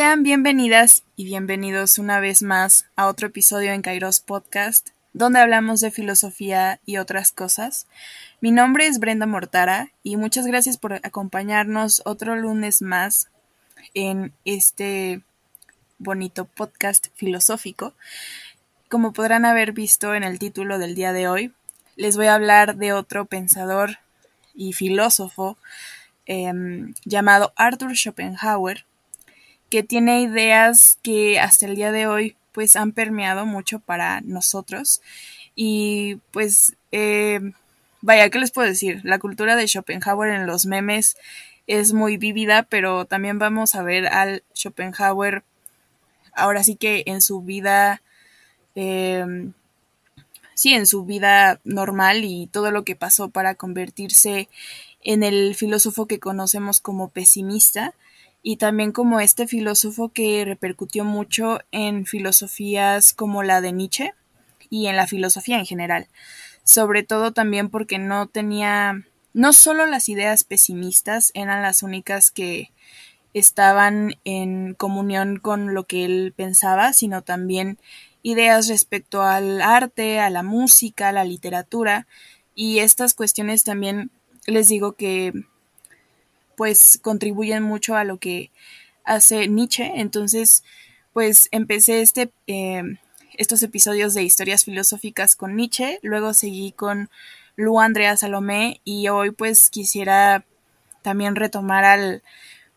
Sean bienvenidas y bienvenidos una vez más a otro episodio en Kairos Podcast, donde hablamos de filosofía y otras cosas. Mi nombre es Brenda Mortara y muchas gracias por acompañarnos otro lunes más en este bonito podcast filosófico. Como podrán haber visto en el título del día de hoy, les voy a hablar de otro pensador y filósofo em, llamado Arthur Schopenhauer, que tiene ideas que hasta el día de hoy pues han permeado mucho para nosotros y pues eh, vaya, ¿qué les puedo decir? La cultura de Schopenhauer en los memes es muy vívida, pero también vamos a ver al Schopenhauer ahora sí que en su vida, em, sí, en su vida normal y todo lo que pasó para convertirse en el filósofo que conocemos como pesimista y también como este filósofo que repercutió mucho en filosofías como la de Nietzsche y en la filosofía en general, sobre todo también porque no tenía, no solo las ideas pesimistas eran las únicas que estaban en comunión con lo que él pensaba, sino también ideas respecto al arte, a la música, a la literatura, y estas cuestiones también les digo que pues contribuyen mucho a lo que hace Nietzsche. Entonces, pues empecé este, em, estos episodios de historias filosóficas con Nietzsche, luego seguí con Lu Andrea Salomé y hoy pues quisiera también retomar al,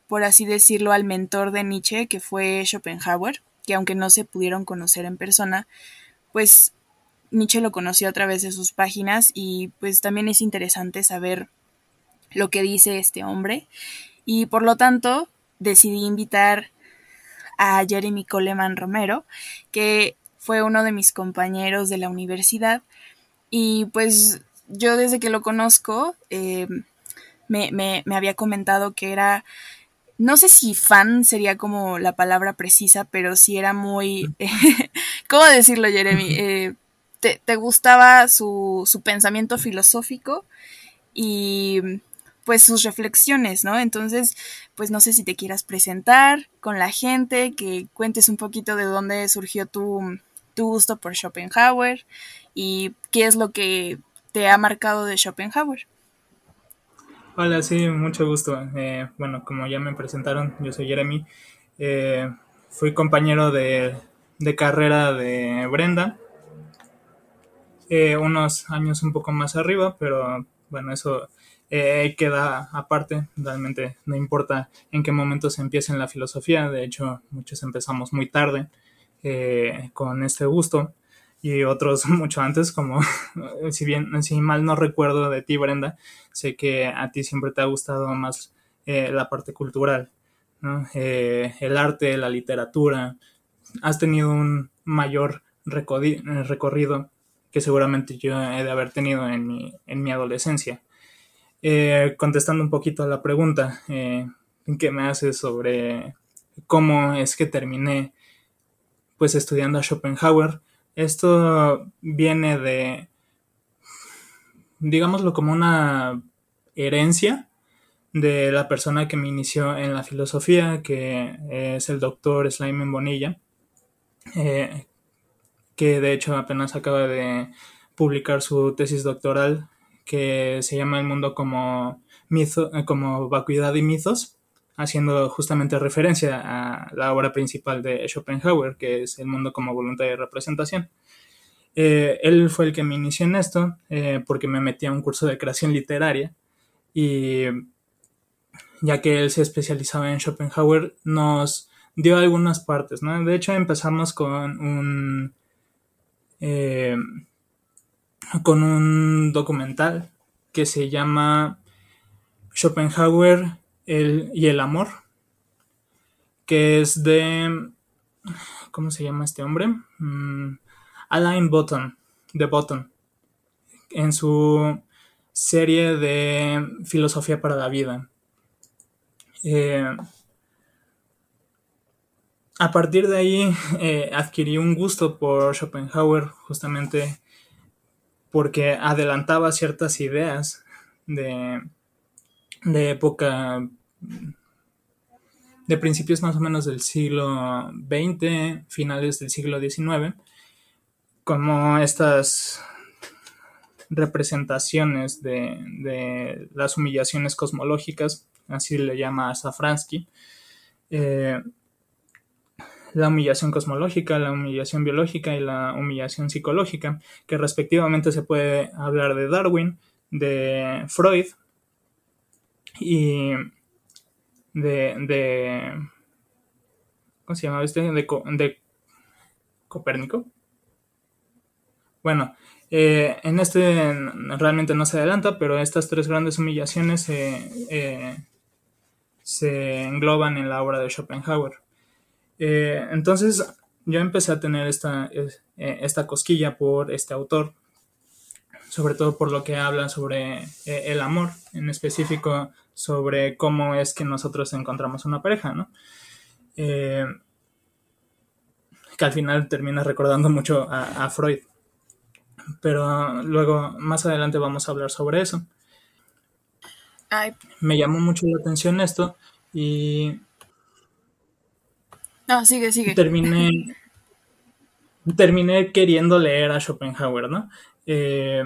por así decirlo, al mentor de Nietzsche, que fue Schopenhauer, que aunque no se pudieron conocer en persona, pues Nietzsche lo conoció a través de sus páginas y pues también es interesante saber lo que dice este hombre. Y por lo tanto decidí invitar a Jeremy Coleman Romero, que fue uno de mis compañeros de la universidad. Y pues yo desde que lo conozco eh, me, me, había comentado que era, no sé si fan sería como la palabra precisa, pero sí era muy, ¿cómo decirlo Jeremy? Eh, te, te, gustaba su, su pensamiento filosófico y pues sus reflexiones, ¿no? Entonces, pues no sé si te quieras presentar con la gente, que cuentes un poquito de dónde surgió tu, gusto por Schopenhauer y qué es lo que te ha marcado de Schopenhauer. Hola, sí, mucho gusto. Eh, bueno, como ya me presentaron, yo soy Jeremy. Eh, fui compañero de, carrera de Brenda. Eh, unos años un poco más arriba, pero bueno, eso eh, queda aparte, realmente no importa en qué momento se empiece en la filosofía, de hecho muchos empezamos muy tarde eh, con este gusto. Y otros mucho antes, como si bien, si mal no recuerdo de ti Brenda, sé que a ti siempre te ha gustado más eh, la parte cultural, el arte, la literatura, has tenido un mayor recorrido que seguramente yo he de haber tenido en mi, en mi adolescencia. Eh, contestando un poquito a la pregunta eh, que me haces sobre cómo es que terminé pues estudiando a Schopenhauer. Esto viene de, digámoslo como una herencia de la persona que me inició en la filosofía, que es el doctor Slyman Bonilla, eh, que de hecho apenas acaba de publicar su tesis doctoral que se llama El mundo como, mito, eh, como vacuidad y mitos, haciendo justamente referencia a la obra principal de Schopenhauer, que es El mundo como voluntad y representación. Eh, él fue el que me inició en esto eh, porque me metí a un curso de creación literaria y ya que él se especializaba en Schopenhauer, nos dio algunas partes, ¿no? De hecho, empezamos con un con un documental que se llama Schopenhauer y el amor, que es de... ¿Cómo se llama este hombre? Mm, Alain Botton, de Botton, en su serie de Filosofía para la Vida. Eh, a partir de ahí eh, adquirí un gusto por Schopenhauer, justamente porque adelantaba ciertas ideas de, época de principios más o menos del siglo XX, finales del siglo XIX, como estas representaciones de, las humillaciones cosmológicas, así le llama Safransky, eh, la humillación cosmológica, la humillación biológica y la humillación psicológica, que respectivamente se puede hablar de Darwin, de Freud y de, de ¿cómo se llama este? De, de Copérnico. Bueno, eh, en este realmente no se adelanta, pero estas tres grandes humillaciones eh, se engloban en la obra de Schopenhauer. Eh, entonces yo empecé a tener esta, esta cosquilla por este autor, sobre todo por lo que habla sobre el amor, en específico sobre cómo es que nosotros encontramos una pareja, ¿no? que al final termina recordando mucho a Freud pero luego más adelante vamos a hablar sobre eso. Me llamó mucho la atención esto y... No, sigue, sigue. Terminé, terminé queriendo leer a Schopenhauer, ¿no? Eh,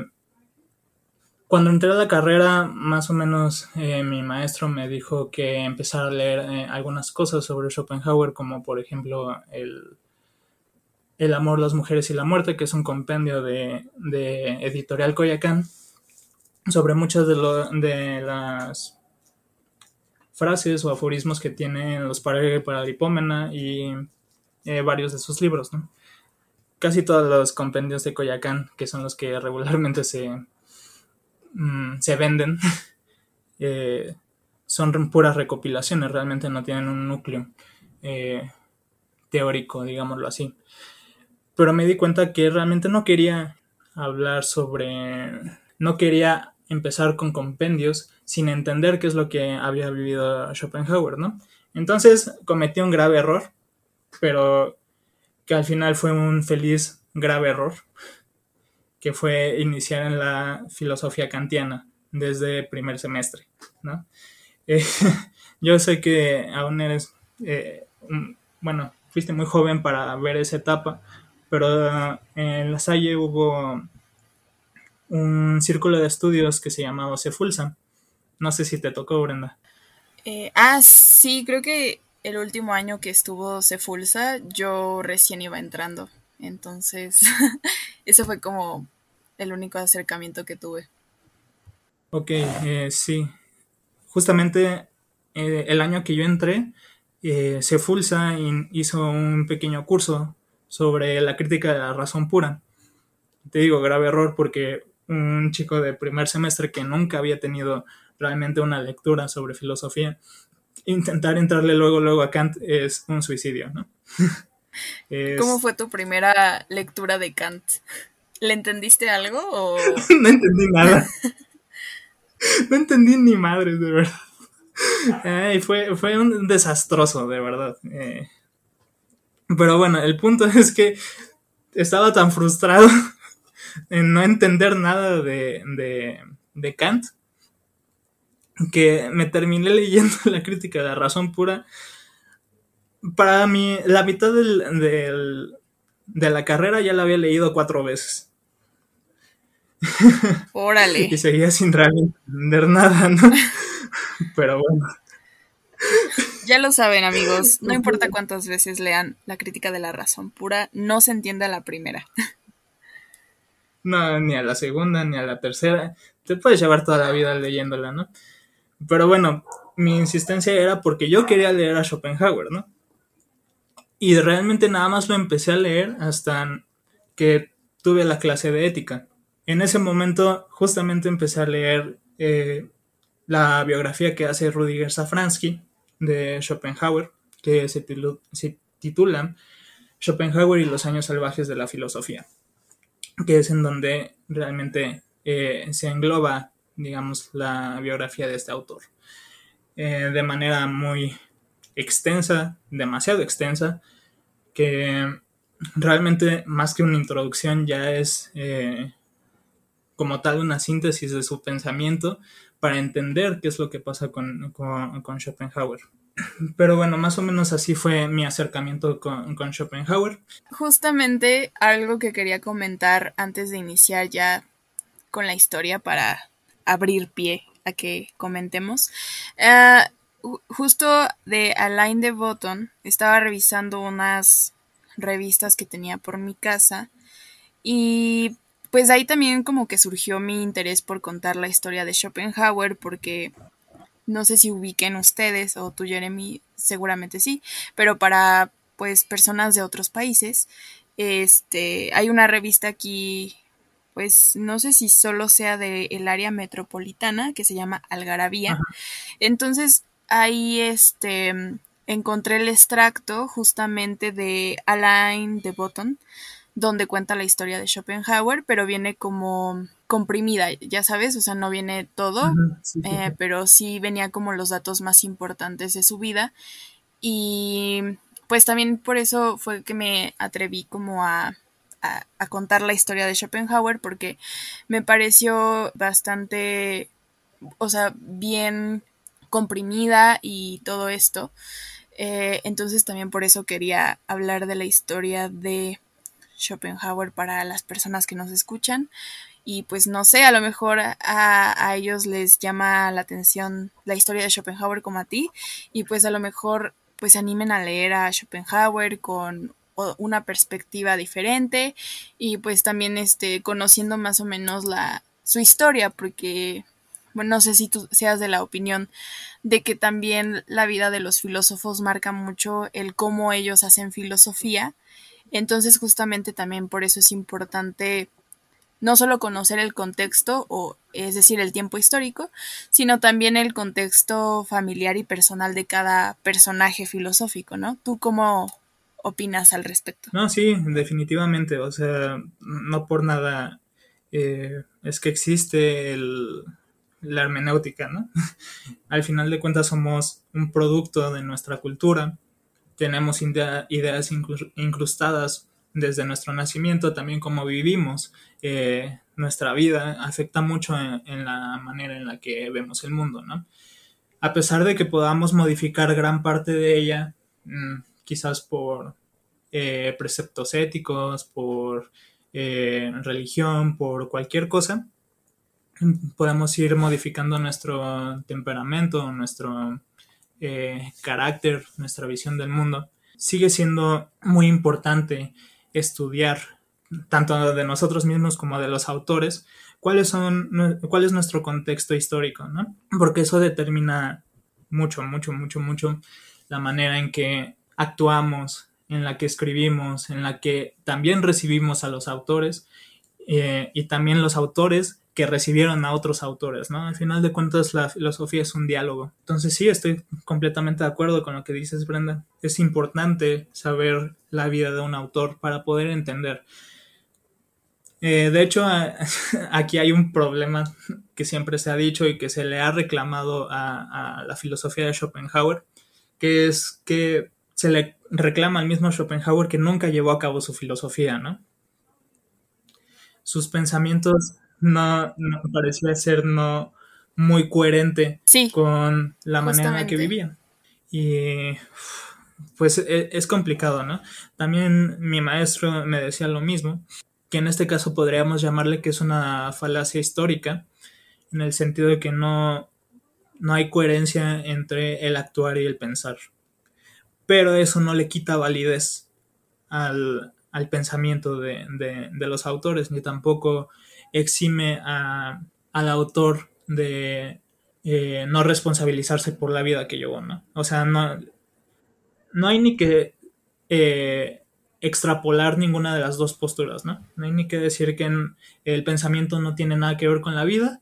cuando entré a la carrera, más o menos eh, mi maestro me dijo que empezar a leer eh, algunas cosas sobre Schopenhauer, como por ejemplo el el amor, las mujeres y la muerte, que es un compendio de, Editorial Coyacán, sobre muchas de, de las frases o aforismos que tienen los Paralipómena y eh, varios de sus libros. Casi todos los compendios de Coyacán, que son los que regularmente se, mm, se venden, eh, son puras recopilaciones, realmente no tienen un núcleo eh, teórico, digámoslo así pero me di cuenta que realmente no quería hablar sobre, no quería empezar con compendios sin entender qué es lo que había vivido Schopenhauer, ¿no? Entonces cometí un grave error, pero que al final fue un feliz grave error, que fue iniciar en la filosofía kantiana desde primer semestre, ¿no? Eh, yo sé que aún eres, eh, bueno, fuiste muy joven para ver esa etapa, pero en La Salle hubo un círculo de estudios que se llamaba Cefulsa. No sé si te tocó, Brenda. Eh, ah, sí, creo que el último año que estuvo Cefulsa, yo recién iba entrando. Entonces, ese fue como el único acercamiento que tuve. Ok, eh, sí. Justamente eh, el año que yo entré, Cefulsa hizo un pequeño curso sobre la crítica de la razón pura. Te digo, grave error porque un chico de primer semestre que nunca había tenido realmente una lectura sobre filosofía, intentar entrarle luego, luego a Kant es un suicidio, ¿no? ¿Cómo fue tu primera lectura de Kant? ¿Le entendiste algo o...? no entendí nada. no entendí ni madres, de verdad. fue, fue un desastroso, de verdad. Eh, pero bueno, el punto es que estaba tan frustrado en no entender nada de, Kant que me terminé leyendo la crítica de la razón pura. Para mí, la mitad del, de la carrera ya la había leído cuatro veces. Órale. y seguía sin realmente entender nada, ¿no? Pero bueno. Ya lo saben, amigos. No importa cuántas veces lean la crítica de la razón pura, no se entiende a la primera. No, ni a la segunda, ni a la tercera. Te puedes llevar toda la vida leyéndola, ¿no? Pero bueno, mi insistencia era porque yo quería leer a Schopenhauer, ¿no? Y realmente nada más lo empecé a leer hasta que tuve la clase de ética. En ese momento justamente empecé a leer eh, la biografía que hace Rudiger Safransky de Schopenhauer, que se, titula Schopenhauer y los años salvajes de la filosofía, que es en donde realmente eh, se engloba, digamos, la biografía de este autor. Eh, de manera muy extensa, demasiado extensa, que realmente más que una introducción ya es eh, como tal una síntesis de su pensamiento, para entender qué es lo que pasa con, con, Schopenhauer. Pero bueno, más o menos así fue mi acercamiento con, con, Schopenhauer. Justamente algo que quería comentar antes de iniciar ya con la historia para abrir pie a que comentemos. Eh, justo de Alain de Botton estaba revisando unas revistas que tenía por mi casa y pues ahí también como que surgió mi interés por contar la historia de Schopenhauer porque no sé si ubiquen ustedes o tú Jeremy seguramente sí, pero para pues personas de otros países este hay una revista aquí pues no sé si solo sea del área metropolitana que se llama Algarabía. Entonces ahí este encontré el extracto justamente de Alain de Botton donde cuenta la historia de Schopenhauer, pero viene como comprimida, ya sabes, o sea, no viene todo, eh, pero sí venía como los datos más importantes de su vida. Y pues también por eso fue que me atreví como a, a, contar la historia de Schopenhauer, porque me pareció bastante, o sea, bien comprimida y todo esto. Eh, entonces también por eso quería hablar de la historia de Schopenhauer para las personas que nos escuchan. Y pues no sé, a lo mejor a, ellos les llama la atención la historia de Schopenhauer como a ti. Y pues a lo mejor pues se animen a leer a Schopenhauer con una perspectiva diferente y pues también este conociendo más o menos la su historia porque no sé si tú seas de la opinión de que también la vida de los filósofos marca mucho el cómo ellos hacen filosofía entonces justamente también por eso es importante no solo conocer el contexto, o es decir, el tiempo histórico, sino también el contexto familiar y personal de cada personaje filosófico, ¿no? ¿Tú cómo opinas al respecto? No, sí, definitivamente, o sea, no por nada eh, es que existe el, la hermenéutica, ¿no? al final de cuentas somos un producto de nuestra cultura tenemos ideas incrustadas desde nuestro nacimiento, también como vivimos eh, nuestra vida, afecta mucho en, la manera en la que vemos el mundo, ¿no? A pesar de que podamos modificar gran parte de ella, mm, quizás por eh, preceptos éticos, por eh, religión, por cualquier cosa, podemos ir modificando nuestro temperamento, nuestro eh, carácter, nuestra visión del mundo, sigue siendo muy importante estudiar, tanto de nosotros mismos como de los autores, cuáles son, cuál es nuestro contexto histórico, ¿no? Porque eso determina mucho, mucho, mucho, mucho la manera en que actuamos, en la que escribimos, en la que también recibimos a los autores eh, y también los autores que recibieron a otros autores, ¿no? Al final de cuentas la filosofía es un diálogo. Entonces sí, estoy completamente de acuerdo con lo que dices, Brenda. Es importante saber la vida de un autor para poder entender. Eh, de hecho, aquí hay un problema que siempre se ha dicho y que se le ha reclamado a, a la filosofía de Schopenhauer, que es que se le reclama al mismo Schopenhauer que nunca llevó a cabo su filosofía, ¿no? Sus pensamientos no, no parecía ser no muy coherente con la manera en la que vivía. Y pues e, es, complicado, ¿no? También mi maestro me decía lo mismo, que en este caso podríamos llamarle que es una falacia histórica, en el sentido de que no, no hay coherencia entre el actuar y el pensar. Pero eso no le quita validez al, al pensamiento de, de, los autores, ni tampoco exime al autor de eh, no responsabilizarse por la vida que llevó, ¿no? O sea, no, no hay ni que eh, extrapolar ninguna de las dos posturas, ¿no? No hay ni que decir que el pensamiento no tiene nada que ver con la vida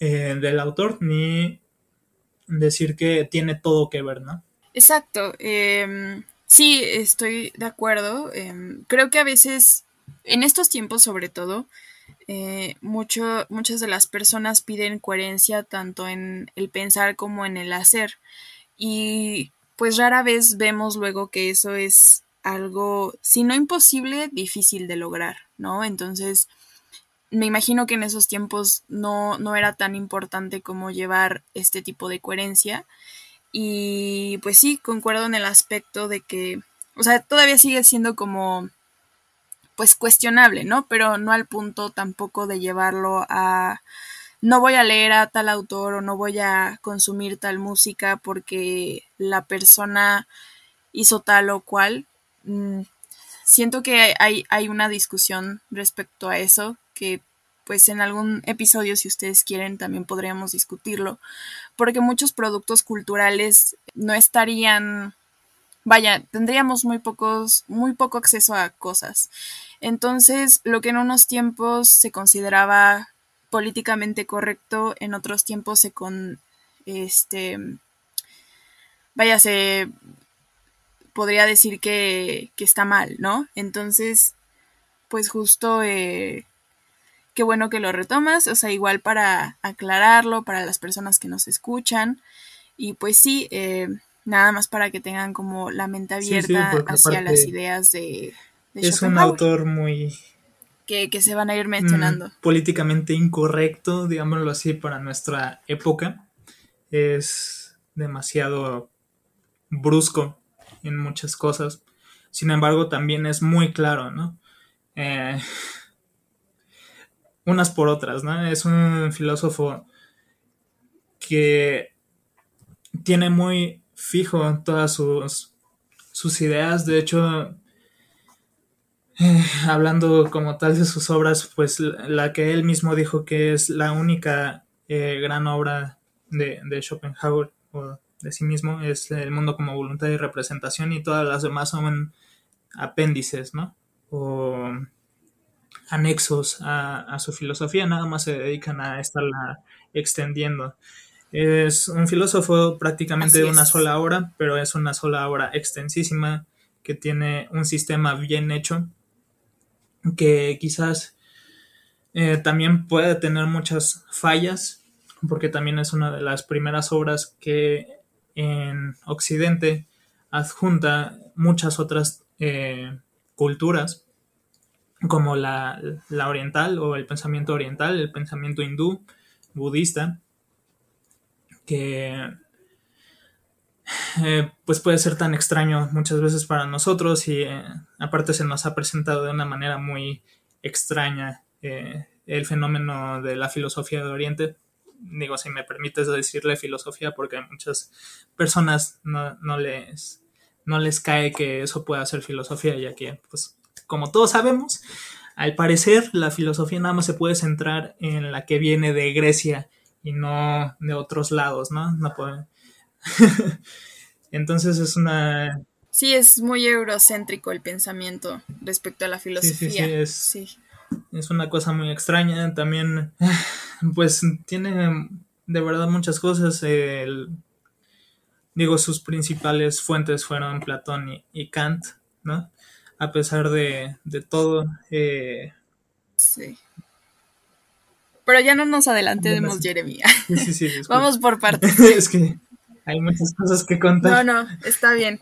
eh, del autor, ni decir que tiene todo que ver, ¿no? Exacto. Em, sí, estoy de acuerdo. Em, creo que a veces, en estos tiempos sobre todo, eh, mucho, muchas de las personas piden coherencia tanto en el pensar como en el hacer. Y pues rara vez vemos luego que eso es algo, si no imposible, difícil de lograr, ¿no? Entonces, me imagino que en esos tiempos no, no era tan importante como llevar este tipo de coherencia. Y pues sí, concuerdo en el aspecto de que, o sea, todavía sigue siendo como, pues cuestionable, ¿no? Pero no al punto tampoco de llevarlo a, no voy a leer a tal autor o no voy a consumir tal música porque la persona hizo tal o cual. Mm, siento que hay, hay una discusión respecto a eso que pues en algún episodio, si ustedes quieren, también podríamos discutirlo, porque muchos productos culturales no estarían, vaya, tendríamos muy pocos, muy poco acceso a cosas. Entonces, lo que en unos tiempos se consideraba políticamente correcto, en otros tiempos se con, este, vaya, se podría decir que, que está mal, ¿no? Entonces, pues justo eh, qué bueno que lo retomas, o sea, igual para aclararlo para las personas que nos escuchan. Y pues sí, eh, nada más para que tengan como la mente abierta hacia las ideas de... es un autor muy... Que, se van a ir mencionando. Mm, políticamente incorrecto, digámoslo así, para nuestra época. Es demasiado brusco en muchas cosas. Sin embargo, también es muy claro, ¿no? Eh, unas por otras, ¿no? Es un filósofo que tiene muy fijo todas sus, sus ideas, de hecho, eh, hablando como tal de sus obras, pues la que él mismo dijo que es la única eh, gran obra de, de, Schopenhauer o de sí mismo es El mundo como voluntad y representación y todas las demás son apéndices, ¿no? O anexos a, su filosofía, nada más se dedican a estarla extendiendo. Es un filósofo prácticamente de una sola obra, pero es una sola obra extensísima que tiene un sistema bien hecho, que quizás eh, también puede tener muchas fallas, porque también es una de las primeras obras que en Occidente adjunta muchas otras eh, culturas como la, oriental o el pensamiento oriental, el pensamiento hindú, budista, que eh, pues puede ser tan extraño muchas veces para nosotros y eh, aparte se nos ha presentado de una manera muy extraña eh, el fenómeno de la filosofía de Oriente. Digo, si me permites decirle filosofía, porque a muchas personas no, no, les, no les cae que eso pueda ser filosofía, ya que pues como todos sabemos, al parecer la filosofía nada más se puede centrar en la que viene de Grecia y no de otros lados, ¿no? No puede. Entonces es una... Sí, es muy eurocéntrico el pensamiento respecto a la filosofía. Sí, sí, es, es una cosa muy extraña. También, pues tiene de verdad muchas cosas. digo, sus principales fuentes fueron Platón y Kant, ¿no? a pesar de, todo. Eh, sí. Pero ya no nos adelantemos, Jeremy. Sí, sí, sí, Vamos por partes. es que hay muchas cosas que contar. No, no, está bien.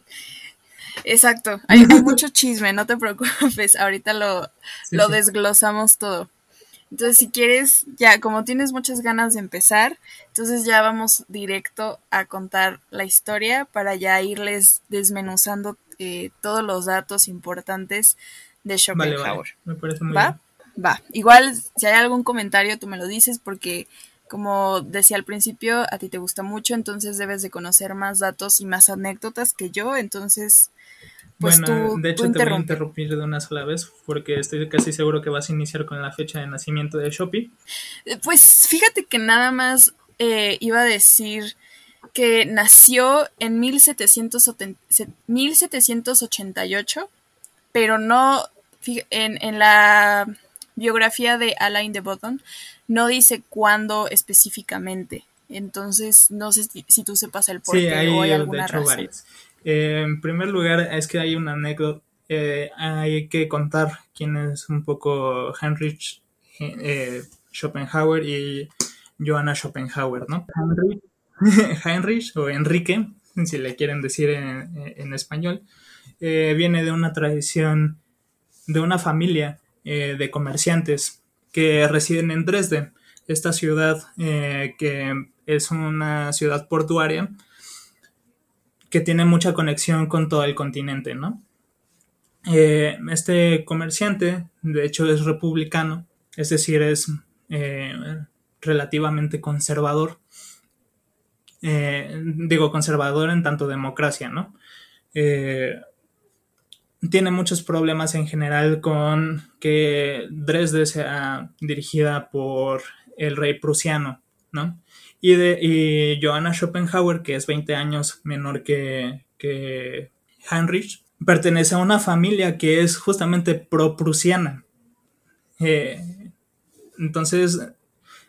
Exacto. Hay, mucho chisme, no te preocupes. Ahorita lo, lo desglosamos todo. Entonces, si quieres, ya, como tienes muchas ganas de empezar, entonces ya vamos directo a contar la historia para ya irles desmenuzando eh, todos los datos importantes de Schopenhauer. Me parece muy ¿Va? Va. Igual, si hay algún comentario, tú me lo dices porque, como decía al principio, a ti te gusta mucho, entonces debes de conocer más datos y más anécdotas que yo, entonces... Pues bueno, de hecho te voy a interrumpir de una sola vez porque estoy casi seguro que vas a iniciar con la fecha de nacimiento de Shopee. Eh, pues fíjate que nada más eh, iba a decir que nació en 1788, pero no en, en la biografía de Alain de Botton no dice cuándo específicamente. Entonces, no sé si, tú sepas el por qué o hay alguna razón. Eh, en primer lugar, es que hay una anécdota, eh, hay que contar quién es un poco Heinrich eh, Schopenhauer y Johanna Schopenhauer, ¿no? Heinrich o Enrique, si le quieren decir en, español, eh, viene de una tradición, de una familia eh, de comerciantes que residen en Dresde, esta ciudad eh, que es una ciudad portuaria que tiene mucha conexión con todo el continente, ¿no? Eh, este comerciante, de hecho, es republicano, es decir, es relativamente conservador. digo, conservador en tanto democracia, ¿no? Tiene muchos problemas en general con que Dresde sea dirigida por el rey prusiano, ¿no? Y, de, Johanna Schopenhauer, que es 20 años menor que, que Heinrich, pertenece a una familia que es justamente pro-prusiana. Eh, entonces,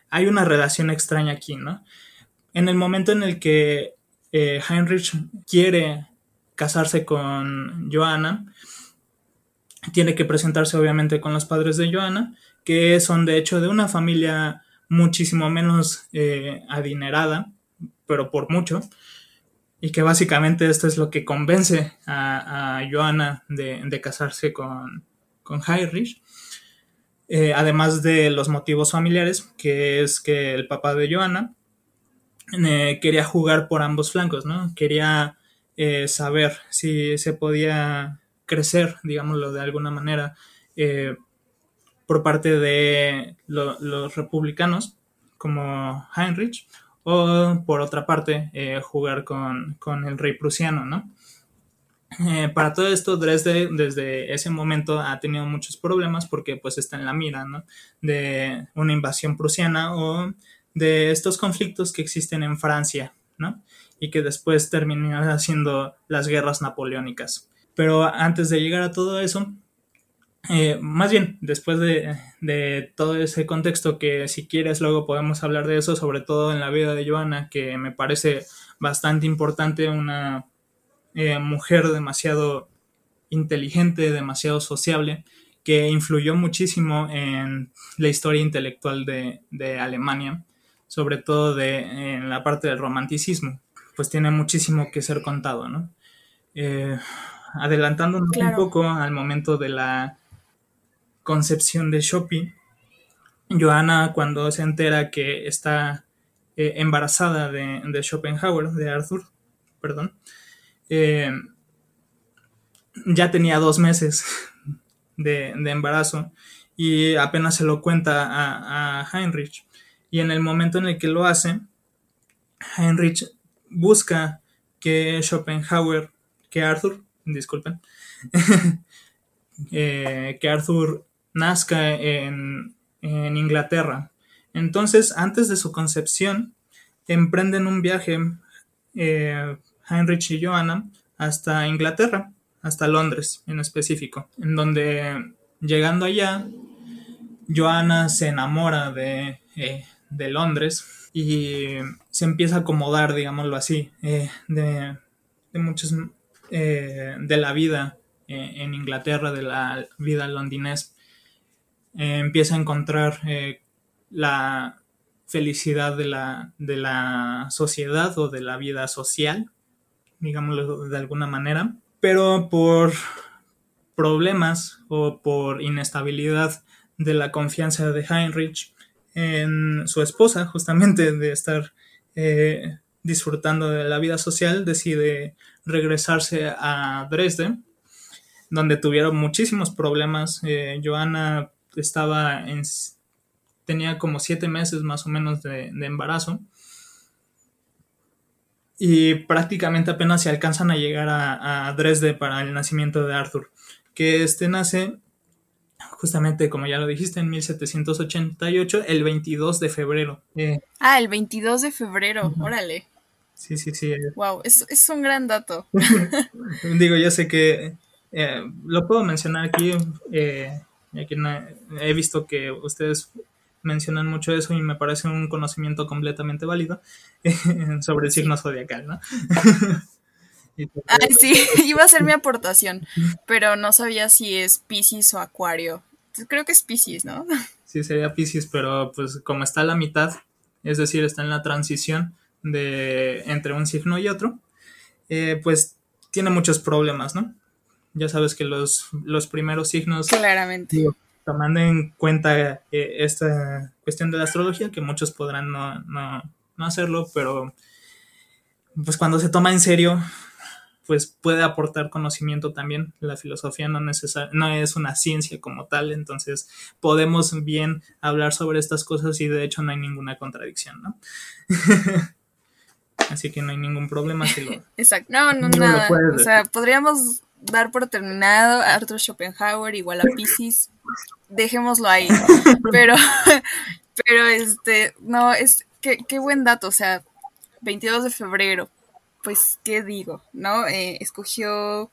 hay una relación extraña aquí, ¿no? En el momento en el que eh, Heinrich quiere casarse con Johanna, tiene que presentarse obviamente con los padres de Johanna, que son de hecho de una familia muchísimo menos eh, adinerada, pero por mucho, y que básicamente esto es lo que convence a, Johanna de, casarse con, con Heinrich. Eh, además de los motivos familiares, que es que el papá de Johanna eh, quería jugar por ambos flancos, ¿no? Quería saber si se podía crecer, digámoslo de alguna manera, por parte de los republicanos como Heinrich o por otra parte eh, jugar con, el rey prusiano, ¿no? Eh, para todo esto, Dresde desde ese momento ha tenido muchos problemas porque pues está en la mira, ¿no? De una invasión prusiana o de estos conflictos que existen en Francia, ¿no? Y que después terminan siendo las guerras napoleónicas. Pero antes de llegar a todo eso, eh, más bien, después de, todo ese contexto, que si quieres luego podemos hablar de eso, sobre todo en la vida de Joana, que me parece bastante importante, una eh, mujer demasiado inteligente, demasiado sociable, que influyó muchísimo en la historia intelectual de, Alemania, sobre todo de, en la parte del romanticismo, pues tiene muchísimo que ser contado, ¿no? Eh, adelantándonos un poco al momento de la concepción de Shopee, Johanna cuando se entera que está eh, embarazada de, Schopenhauer, de Arthur, perdón, eh, ya tenía dos meses de, embarazo y apenas se lo cuenta a, a, Heinrich. Y en el momento en el que lo hace, Heinrich busca que Schopenhauer, que Arthur, disculpen, eh, que Arthur nazca en, Inglaterra. Entonces, antes de su concepción, emprenden un viaje eh, Heinrich y Johanna hasta Inglaterra, hasta Londres en específico, en donde llegando allá, Johanna se enamora de, eh, Londres y se empieza a acomodar, digámoslo así, eh, de, muchos de la vida en Inglaterra, de la vida londinés. Eh, empieza a encontrar eh, la felicidad de la, de la sociedad o de la vida social, digámoslo de alguna manera, pero por problemas o por inestabilidad de la confianza de Heinrich en su esposa, justamente de estar eh, disfrutando de la vida social, decide regresarse a Dresde, donde tuvieron muchísimos problemas. Johanna estaba en, tenía como siete meses más o menos de, embarazo y prácticamente apenas se alcanzan a llegar a, Dresde para el nacimiento de Arthur, que este nace justamente como ya lo dijiste en 1788, el 22 de febrero. Eh, ah, el 22 de febrero, órale. Sí, sí, sí. Wow, es, es un gran dato. Digo, yo sé que eh, lo puedo mencionar aquí. Eh, he visto que ustedes mencionan mucho eso y me parece un conocimiento completamente válido sobre el signo zodiacal, ¿no? Ay, sí, iba a ser mi aportación, pero no sabía si es Pisces o Acuario. Creo que es Pisces, ¿no? Sí, sería Pisces, pero pues como está a la mitad, es decir, está en la transición de entre un signo y otro, eh, pues tiene muchos problemas, ¿no? Ya sabes que los, los primeros signos... Claramente. tomando en cuenta eh, esta cuestión de la astrología, que muchos podrán no, no, no hacerlo, pero pues cuando se toma en serio, pues puede aportar conocimiento también. La filosofía no, no es una ciencia como tal, entonces podemos bien hablar sobre estas cosas y de hecho no hay ninguna contradicción, ¿no? Así que no hay ningún problema si lo... Exacto, no, no, nada. O sea, podríamos dar por terminado Arthur Schopenhauer igual a Pisces. Dejémoslo ahí. Pero, pero este, no, es, qué, qué buen dato, o sea, 22 de febrero, pues, ¿qué digo? ¿No? Eh, escogió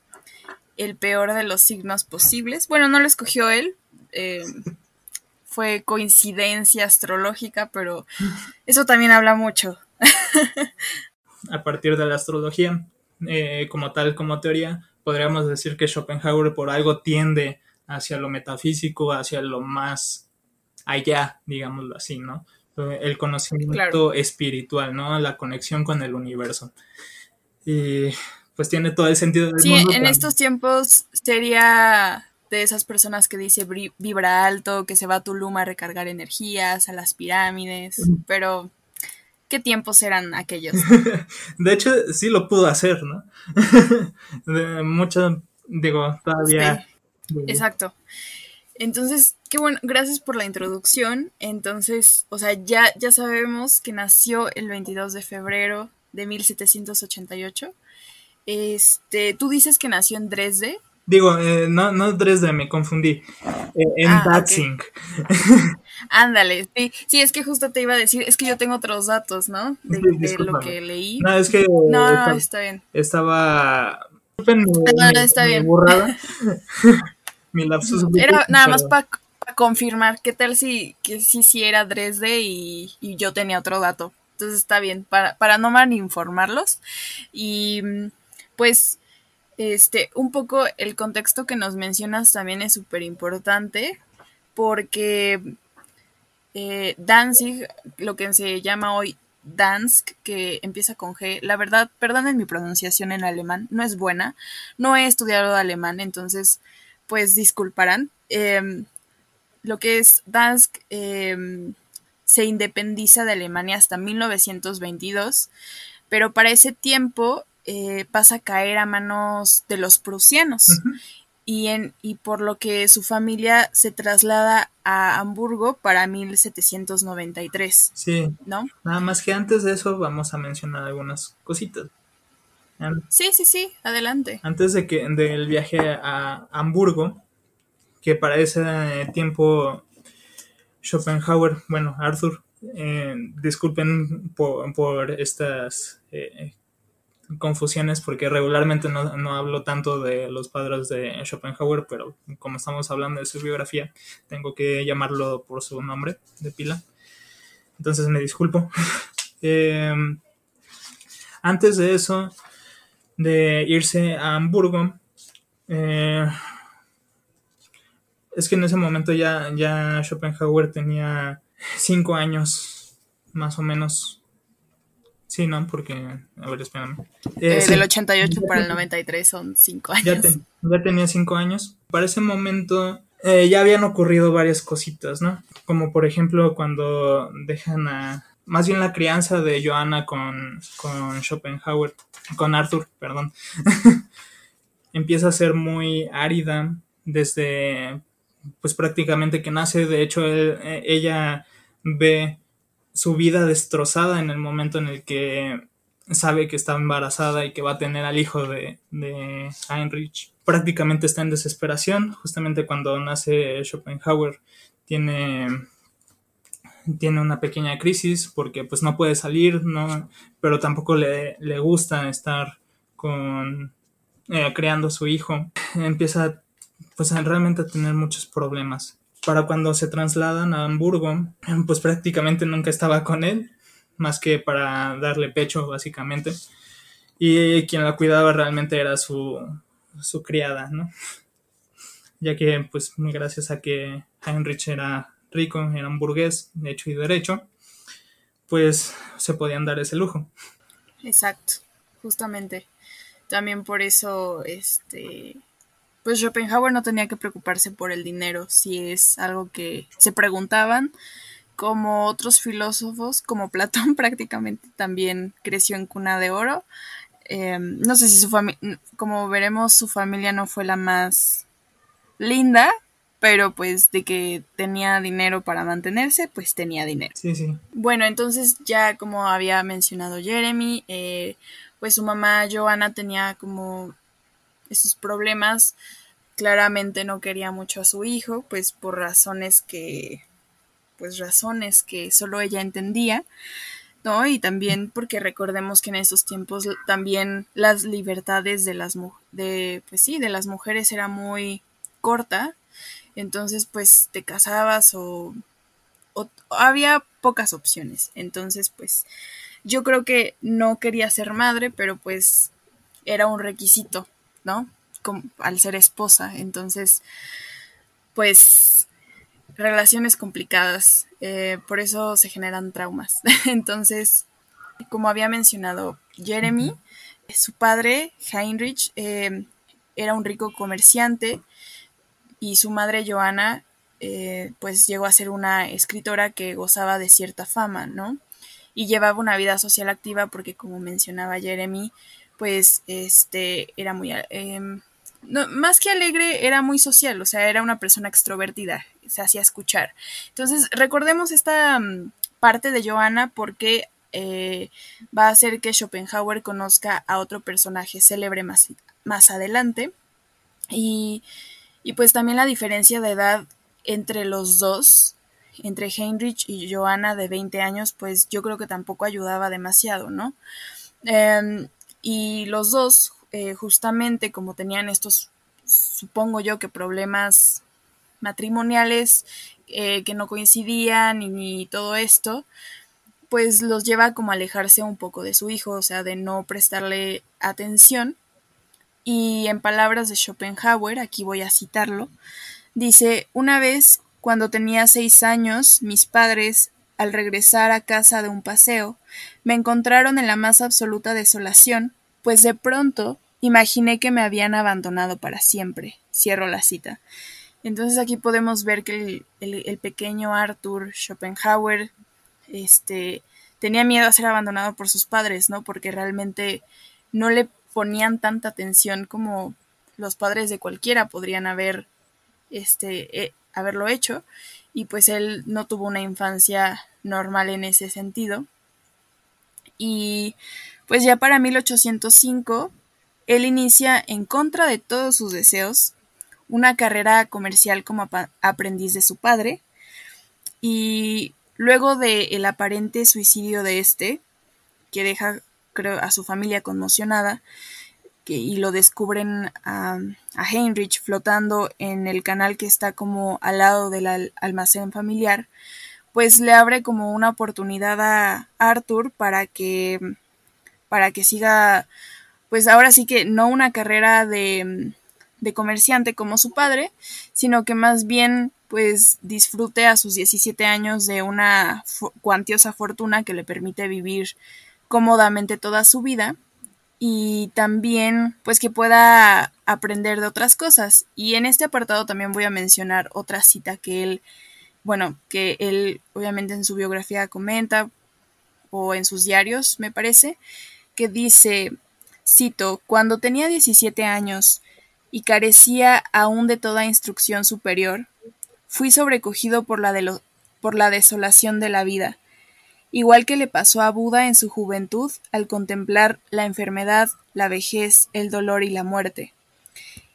el peor de los signos posibles. Bueno, no lo escogió él. Eh, fue coincidencia astrológica, pero eso también habla mucho. A partir de la astrología, eh, como tal, como teoría, podríamos decir que Schopenhauer por algo tiende hacia lo metafísico, hacia lo más allá, digámoslo así, ¿no? El conocimiento espiritual, ¿no? La conexión con el universo y pues tiene todo el sentido del sí, en estos tiempos sería de esas personas que dice vibra alto, que se va a Tulum a recargar energías, a las pirámides, pero ¿qué tiempos eran aquellos? de hecho, sí lo pudo hacer, ¿no? de mucho, digo, todavía. exacto. Entonces, qué bueno, gracias por la introducción. Entonces, o sea, ya, ya sabemos que nació el 22 de febrero de 1788. Este, tú dices que nació en Dresde. Digo, eh, no, no Dresde, me confundí. Eh, en ah, Ándale, sí, sí, es que justo te iba a decir, es que yo tengo otros datos, ¿no? De, lo que leí. No, es que. No, está bien. Estaba. no, está bien. mi lapsus. Era nada más para confirmar qué tal si, que sí, sí era Dresde y, y yo tenía otro dato. Entonces está bien, para, para no informarlos. Y pues, este, un poco el contexto que nos mencionas también es súper importante porque eh, Danzig, lo que se llama hoy Dansk, que empieza con G, la verdad, perdonen mi pronunciación en alemán, no es buena, no he estudiado alemán, entonces, pues disculparán. Em, lo que es Dansk em, se independiza de Alemania hasta 1922, pero para ese tiempo eh, pasa a caer a manos de los prusianos. Y, en, y por lo que su familia se traslada a Hamburgo para 1793. Sí. ¿No? Nada más que antes de eso vamos a mencionar algunas cositas. Sí, sí, sí, adelante. Antes de que del viaje a Hamburgo, que para ese tiempo Schopenhauer, bueno, Arthur, eh, disculpen por, estas eh, confusiones porque regularmente no, hablo tanto de los padres de Schopenhauer, pero como estamos hablando de su biografía, tengo que llamarlo por su nombre de pila. Entonces me disculpo. Eh, antes de eso, de irse a Hamburgo, es que en ese momento ya, ya Schopenhauer tenía cinco años, más o menos. Sí, ¿no? Porque, a ver, espérame. Eh, eh Del 88 para el 93 son cinco años. Ya, tenía cinco años. Para ese momento eh, ya habían ocurrido varias cositas, ¿no? Como por ejemplo cuando dejan a... Más bien la crianza de Johanna con, con Schopenhauer, con Arthur, perdón. Empieza a ser muy árida desde pues prácticamente que nace, de hecho e, ella ve su vida destrozada en el momento en el que sabe que está embarazada y que va a tener al hijo de, de Heinrich. Prácticamente está en desesperación, justamente cuando nace Schopenhauer tiene, tiene una pequeña crisis porque pues no puede salir, ¿no? pero tampoco le, le gusta estar con eh, creando a su hijo. Empieza pues realmente a tener muchos problemas. Para cuando se trasladan a Hamburgo, pues prácticamente nunca estaba con él, más que para darle pecho básicamente. Y quien la cuidaba realmente era su, su criada, ¿no? Ya que pues gracias a que Heinrich era rico, era hamburgués, de hecho y derecho, pues se podían dar ese lujo. Exacto, justamente. También por eso, este, pues Schopenhauer no tenía que preocuparse por el dinero, si es algo que se preguntaban, como otros filósofos, como Platón prácticamente también creció en cuna de oro. Em, no sé si su familia, como veremos, su familia no fue la más linda, pero pues de que tenía dinero para mantenerse, pues tenía dinero. Sí, sí. Bueno, entonces ya como había mencionado Jeremy, eh, pues su mamá Joana tenía como esos problemas. Claramente no quería mucho a su hijo, pues por razones que, pues razones que solo ella entendía. ¿no? Y también porque recordemos que en esos tiempos también las libertades de las de pues sí, de las mujeres era muy corta entonces, pues te casabas o, había pocas opciones. Entonces, pues yo creo que no quería ser madre, pero pues era un requisito, ¿no? Como, al ser esposa. Entonces, pues relaciones complicadas. Eh, por eso se generan traumas. Entonces, como había mencionado Jeremy, su padre, Heinrich, eh, era un rico comerciante y su madre Joana eh, pues llegó a ser una escritora que gozaba de cierta fama, ¿no? Y llevaba una vida social activa porque como mencionaba Jeremy, pues este era muy... Em, más que alegre, era muy social, o sea, era una persona extrovertida, se hacía escuchar. Entonces, recordemos esta mm, parte de Joana porque eh, va a hacer que Schopenhauer conozca a otro personaje célebre más, más adelante. Y y pues también la diferencia de edad entre los dos, entre Heinrich y Johanna de 20 años, pues yo creo que tampoco ayudaba demasiado, ¿no? Em, y los dos, eh, justamente como tenían estos, supongo yo que problemas matrimoniales eh, que no coincidían ni todo esto, pues los lleva como alejarse un poco de su hijo, o sea, de no prestarle atención. Y en palabras de Schopenhauer, aquí voy a citarlo, dice, una vez, cuando tenía seis años, mis padres, al regresar a casa de un paseo, me encontraron en la más absoluta desolación, pues de pronto imaginé que me habían abandonado para siempre. Cierro la cita. Entonces aquí podemos ver que el, pequeño Arthur Schopenhauer este, tenía miedo a ser abandonado por sus padres, ¿no? Porque realmente no le ponían tanta atención como los padres de cualquiera podrían haber este eh, haberlo hecho y pues él no tuvo una infancia normal en ese sentido. Y pues ya para 1805 él inicia en contra de todos sus deseos una carrera comercial como aprendiz de su padre. Y luego de el aparente suicidio de este que deja a su familia conmocionada, y lo descubren a, Heinrich flotando en el canal que está como al lado del almacén familiar, pues le abre como una oportunidad a Arthur para que, para que siga, pues ahora sí que no una carrera de, de comerciante como su padre, sino que más bien pues disfrute a sus 17 años de una cuantiosa fortuna que le permite vivir cómodamente toda su vida y también pues que pueda aprender de otras cosas. Y en este apartado también voy a mencionar otra cita que él, bueno, que él obviamente en su biografía comenta o en sus diarios, me parece, que dice, cito, cuando tenía 17 años y carecía aún de toda instrucción superior, fui sobrecogido por la, de por la desolación de la vida igual que le pasó a Buda en su juventud al contemplar la enfermedad, la vejez, el dolor y la muerte.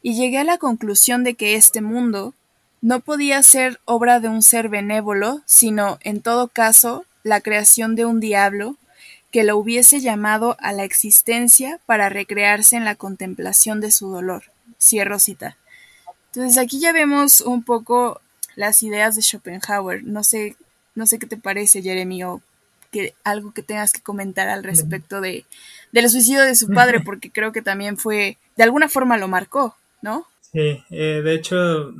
Y llegué a la conclusión de que este mundo no podía ser obra de un ser benévolo, sino, en todo caso, la creación de un diablo que lo hubiese llamado a la existencia para recrearse en la contemplación de su dolor. Cierro cita. Entonces aquí ya vemos un poco las ideas de Schopenhauer. No sé, no sé qué te parece, Jeremy, que algo que tengas que comentar al respecto de del suicidio de su padre, porque creo que también fue, de alguna forma lo marcó, ¿no? Sí, eh, de hecho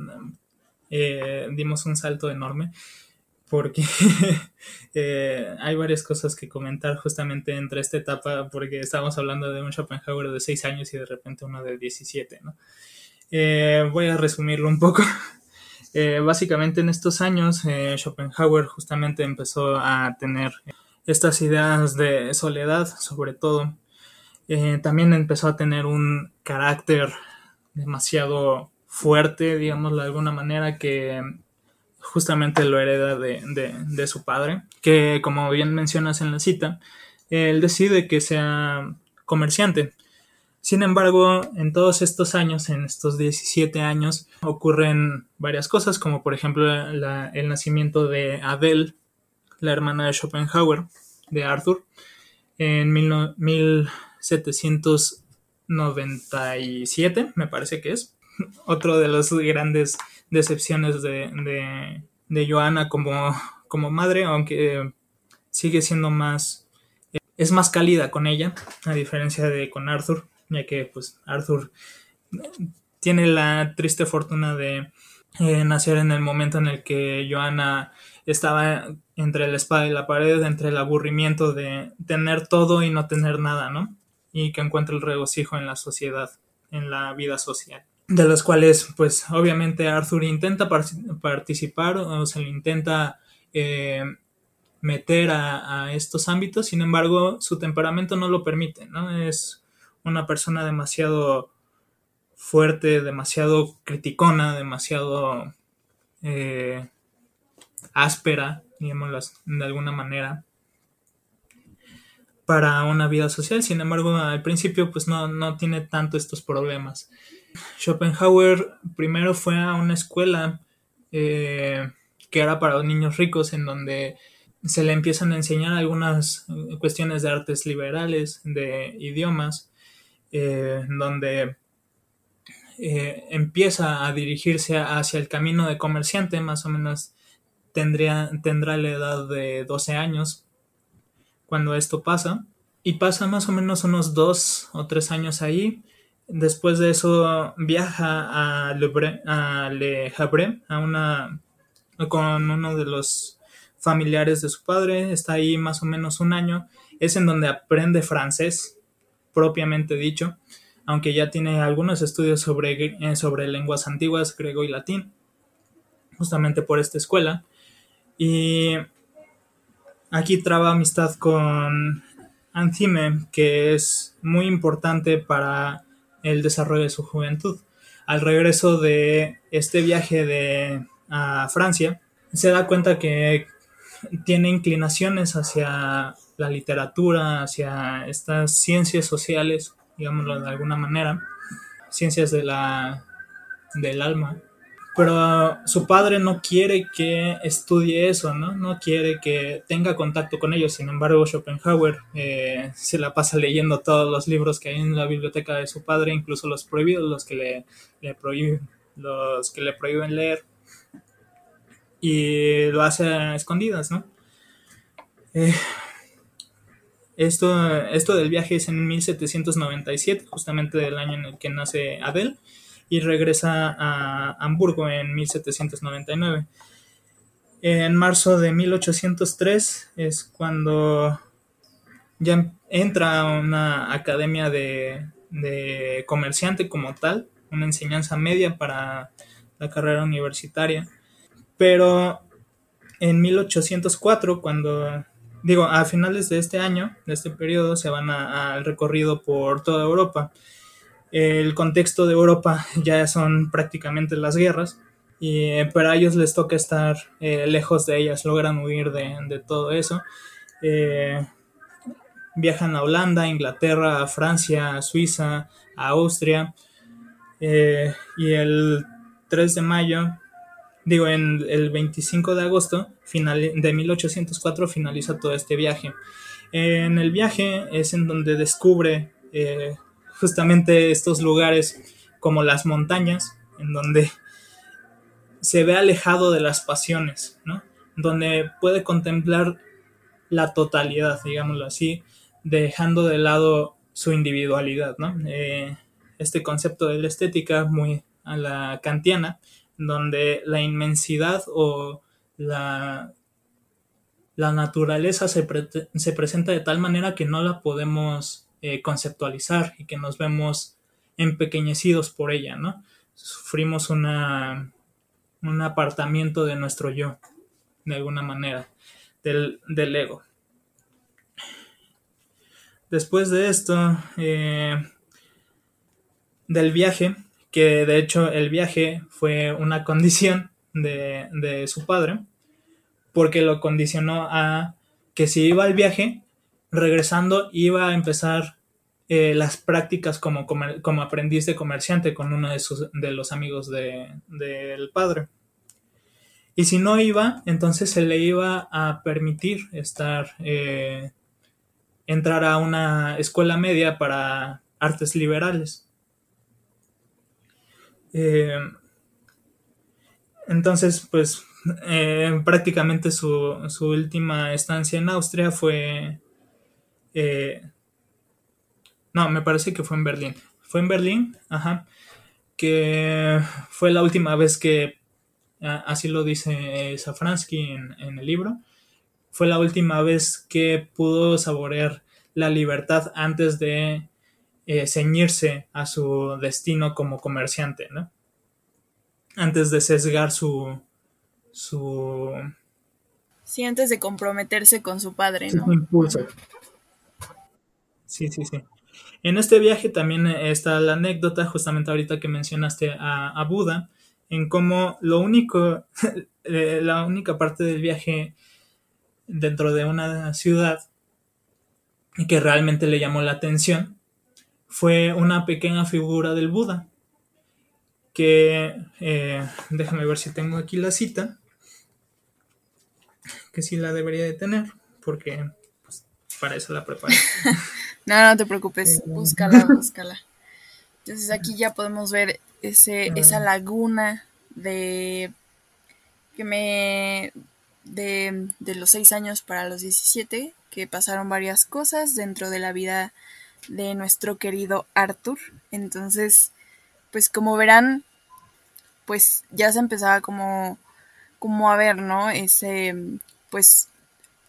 eh, dimos un salto enorme porque eh, hay varias cosas que comentar justamente entre esta etapa, porque estamos hablando de un Schopenhauer de 6 años y de repente uno de 17, ¿no? Eh, voy a resumirlo un poco. Eh, básicamente en estos años Schopenhauer justamente empezó a tener estas ideas de soledad sobre todo. también empezó a tener un carácter demasiado fuerte, digamos de alguna manera, que justamente lo hereda de, su padre, que como bien mencionas en la cita, él decide que sea comerciante. Sin embargo, en todos estos años, en estos 17 años, ocurren varias cosas, como por ejemplo el nacimiento de Adele, la hermana de Schopenhauer, de Arthur, en 1797, me parece que es. Otro de las grandes decepciones de, de, Johanna como, como madre, aunque sigue siendo más, es más cálida con ella, a diferencia de con Arthur, ya que pues Arthur tiene la triste fortuna de eh, nacer en el momento en el que Johanna estaba entre la espada y la pared, entre el aburrimiento de tener todo y no tener nada, ¿no? Y que encuentra el regocijo en la sociedad, en la vida social de los cuales pues obviamente Arthur intenta participar o se le intenta eh, meter a, estos ámbitos, sin embargo su temperamento no lo permite, ¿no? Es una persona demasiado fuerte, demasiado criticona, demasiado eh, áspera, digámoslo de alguna manera, para una vida social, sin embargo al principio pues no, no tiene tanto estos problemas. Schopenhauer primero fue a una escuela eh, que era para los niños ricos, en donde se le empiezan a enseñar algunas cuestiones de artes liberales, de idiomas, eh, donde eh, empieza a dirigirse hacia el camino de comerciante, más o menos tendría, tendrá la edad de 12 años cuando esto pasa, y pasa más o menos unos dos o tres años ahí, Después de eso viaja a Le, a Le Havre, a una, con uno de los familiares de su padre, está ahí más o menos un año, es en donde aprende francés, propiamente dicho, aunque ya tiene algunos estudios sobre, eh, sobre lenguas antiguas, griego y latín, justamente por esta escuela. Y aquí traba amistad con Anthime, que es muy importante para el desarrollo de su juventud. Al regreso de este viaje de, a Francia, se da cuenta que tiene inclinaciones hacia la literatura, hacia estas ciencias sociales, digámoslo de alguna manera, ciencias de la, del alma, pero su padre no quiere que estudie eso, ¿no? No quiere que tenga contacto con ellos. Sin embargo, Schopenhauer eh, se la pasa leyendo todos los libros que hay en la biblioteca de su padre, incluso los prohibidos, los que le, le prohíben, los que le prohíben leer. Y lo hace a escondidas, ¿no? Eh, esto, esto del viaje es en 1797, justamente del año en el que nace Adele y regresa a Hamburgo en 1799. En marzo de 1803 es cuando ya entra a una academia de, de comerciante como tal, una enseñanza media para la carrera universitaria. Pero en 1804, cuando, digo, a finales de este año, de este periodo, se van al recorrido por toda Europa el contexto de Europa ya son prácticamente las guerras, y, eh, pero a ellos les toca estar eh, lejos de ellas, logran huir de, todo eso. Eh, viajan a Holanda, Inglaterra, a Francia, a Suiza, a Austria, y el 3 de mayo, digo, en el 25 de agosto final, de 1804 finaliza todo este viaje. En el viaje es en donde descubre justamente estos lugares como las montañas, en donde se ve alejado de las pasiones, ¿no? Donde puede contemplar la totalidad, digámoslo así, dejando de lado su individualidad, ¿no? Eh, este concepto de la estética muy a la kantiana, donde la inmensidad o la, la naturaleza se, se presenta de tal manera que no la podemos eh, conceptualizar y que nos vemos empequeñecidos por ella, ¿no? sufrimos una, un apartamiento de nuestro yo, de alguna manera, del, del ego. Después de esto, eh, del viaje, que de hecho el viaje fue una condición de, de, su padre, porque lo condicionó a que si iba al viaje, regresando iba a empezar eh, las prácticas como, como, aprendiz de comerciante con uno de, sus, de los amigos del de, padre. Y si no iba, entonces se le iba a permitir estar, eh, entrar a una escuela media para artes liberales. Eh, entonces, pues prácticamente su, su, última estancia en Austria fue no, me parece que fue en Berlín. Fue en Berlín, ajá. Que fue la última vez que, así lo dice Safransky en, el libro, fue la última vez que pudo saborear la libertad antes de eh, ceñirse a su destino como comerciante, ¿no? Antes de sesgar su. su. Sí, antes de comprometerse con su padre, ¿no? Su impulso. Sí, sí, sí. En este viaje también está la anécdota, justamente ahorita que mencionaste a, Buda, en cómo lo único, eh, la única parte del viaje dentro de una ciudad que realmente le llamó la atención fue una pequeña figura del Buda, que eh, déjame ver si tengo aquí la cita, que sí la debería de tener, porque pues, para eso la preparé. No, no te preocupes, búscala, búscala. Entonces aquí ya podemos ver ese, esa laguna de que me de, de los seis años para los 17, que pasaron varias cosas dentro de la vida de nuestro querido Arthur. Entonces, pues como verán, pues ya se empezaba como, como a ver, ¿no? Ese, pues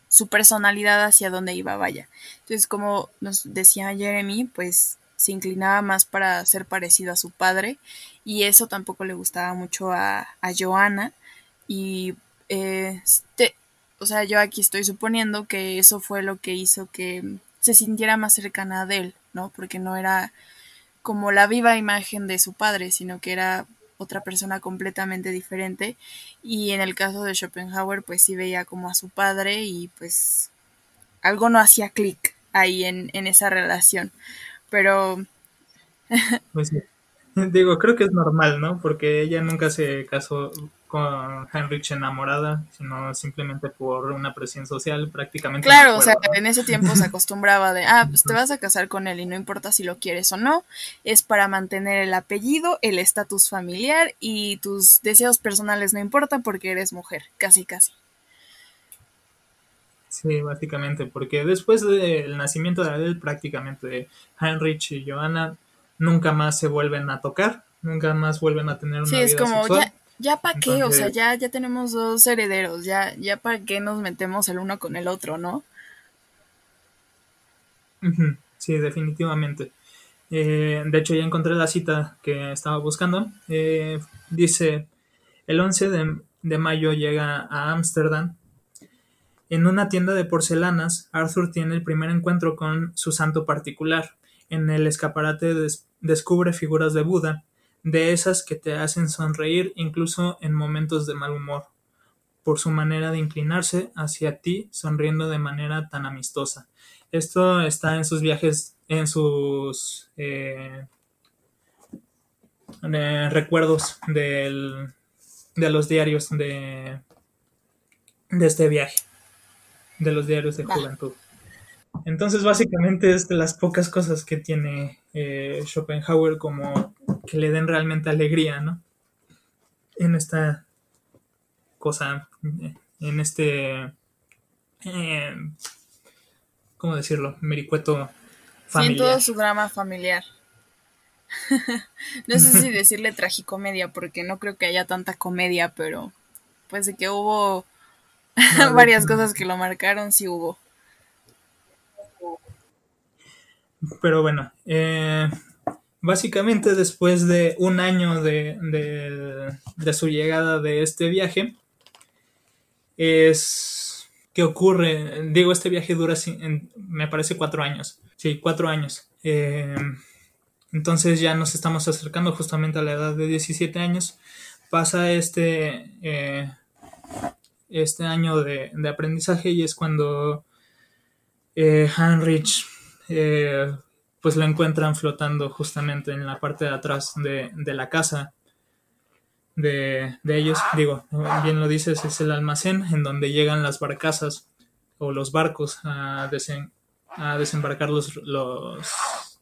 su personalidad hacia dónde iba, vaya. Entonces, como nos decía Jeremy, pues se inclinaba más para ser parecido a su padre y eso tampoco le gustaba mucho a, a Joana y este, o sea, yo aquí estoy suponiendo que eso fue lo que hizo que se sintiera más cercana de él, ¿no? Porque no era como la viva imagen de su padre, sino que era otra persona completamente diferente. Y en el caso de Schopenhauer, pues sí veía como a su padre y pues algo no hacía clic ahí en, en esa relación. Pero... pues sí. Digo, creo que es normal, ¿no? Porque ella nunca se casó, con Heinrich enamorada, sino simplemente por una presión social prácticamente. Claro, o sea, en ese tiempo se acostumbraba de, ah, pues te vas a casar con él y no importa si lo quieres o no, es para mantener el apellido, el estatus familiar y tus deseos personales no importan porque eres mujer, casi casi. Sí, básicamente, porque después del nacimiento de él, prácticamente Heinrich y Johanna nunca más se vuelven a tocar, nunca más vuelven a tener una sí, es como, ya para qué, o sea, ya, ya tenemos dos herederos, ya, ya para qué nos metemos el uno con el otro, ¿no? Sí, definitivamente. Eh, de hecho, ya encontré la cita que estaba buscando. Eh, dice, el 11 de, de mayo llega a Ámsterdam. En una tienda de porcelanas, Arthur tiene el primer encuentro con su santo particular. En el escaparate descubre figuras de Buda, de esas que te hacen sonreír incluso en momentos de mal humor, por su manera de inclinarse hacia ti sonriendo de manera tan amistosa. Esto está en sus viajes, en sus eh, recuerdos de los diarios de, de este viaje, de los diarios de juventud. Entonces, básicamente es de las pocas cosas que tiene eh, Schopenhauer como que le den realmente alegría, ¿no? En esta cosa, en este, eh, ¿cómo decirlo? Mericueto familiar. Sí, todo su drama familiar. no sé si decirle tragicomedia, porque no creo que haya tanta comedia, pero pues de que hubo varias cosas que lo marcaron, sí hubo. Pero bueno, eh, básicamente después de un año de, de, su llegada de este viaje, es que ocurre, digo, este viaje dura, me parece, cuatro años, sí, cuatro años. Eh, entonces ya nos estamos acercando justamente a la edad de 17 años. Pasa este, eh, este año de, aprendizaje y es cuando Heinrich eh, pues lo encuentran flotando justamente en la parte de atrás de, la casa de, ellos. Digo, bien lo dices, es el almacén en donde llegan las barcazas o los barcos a, a desembarcar los, los,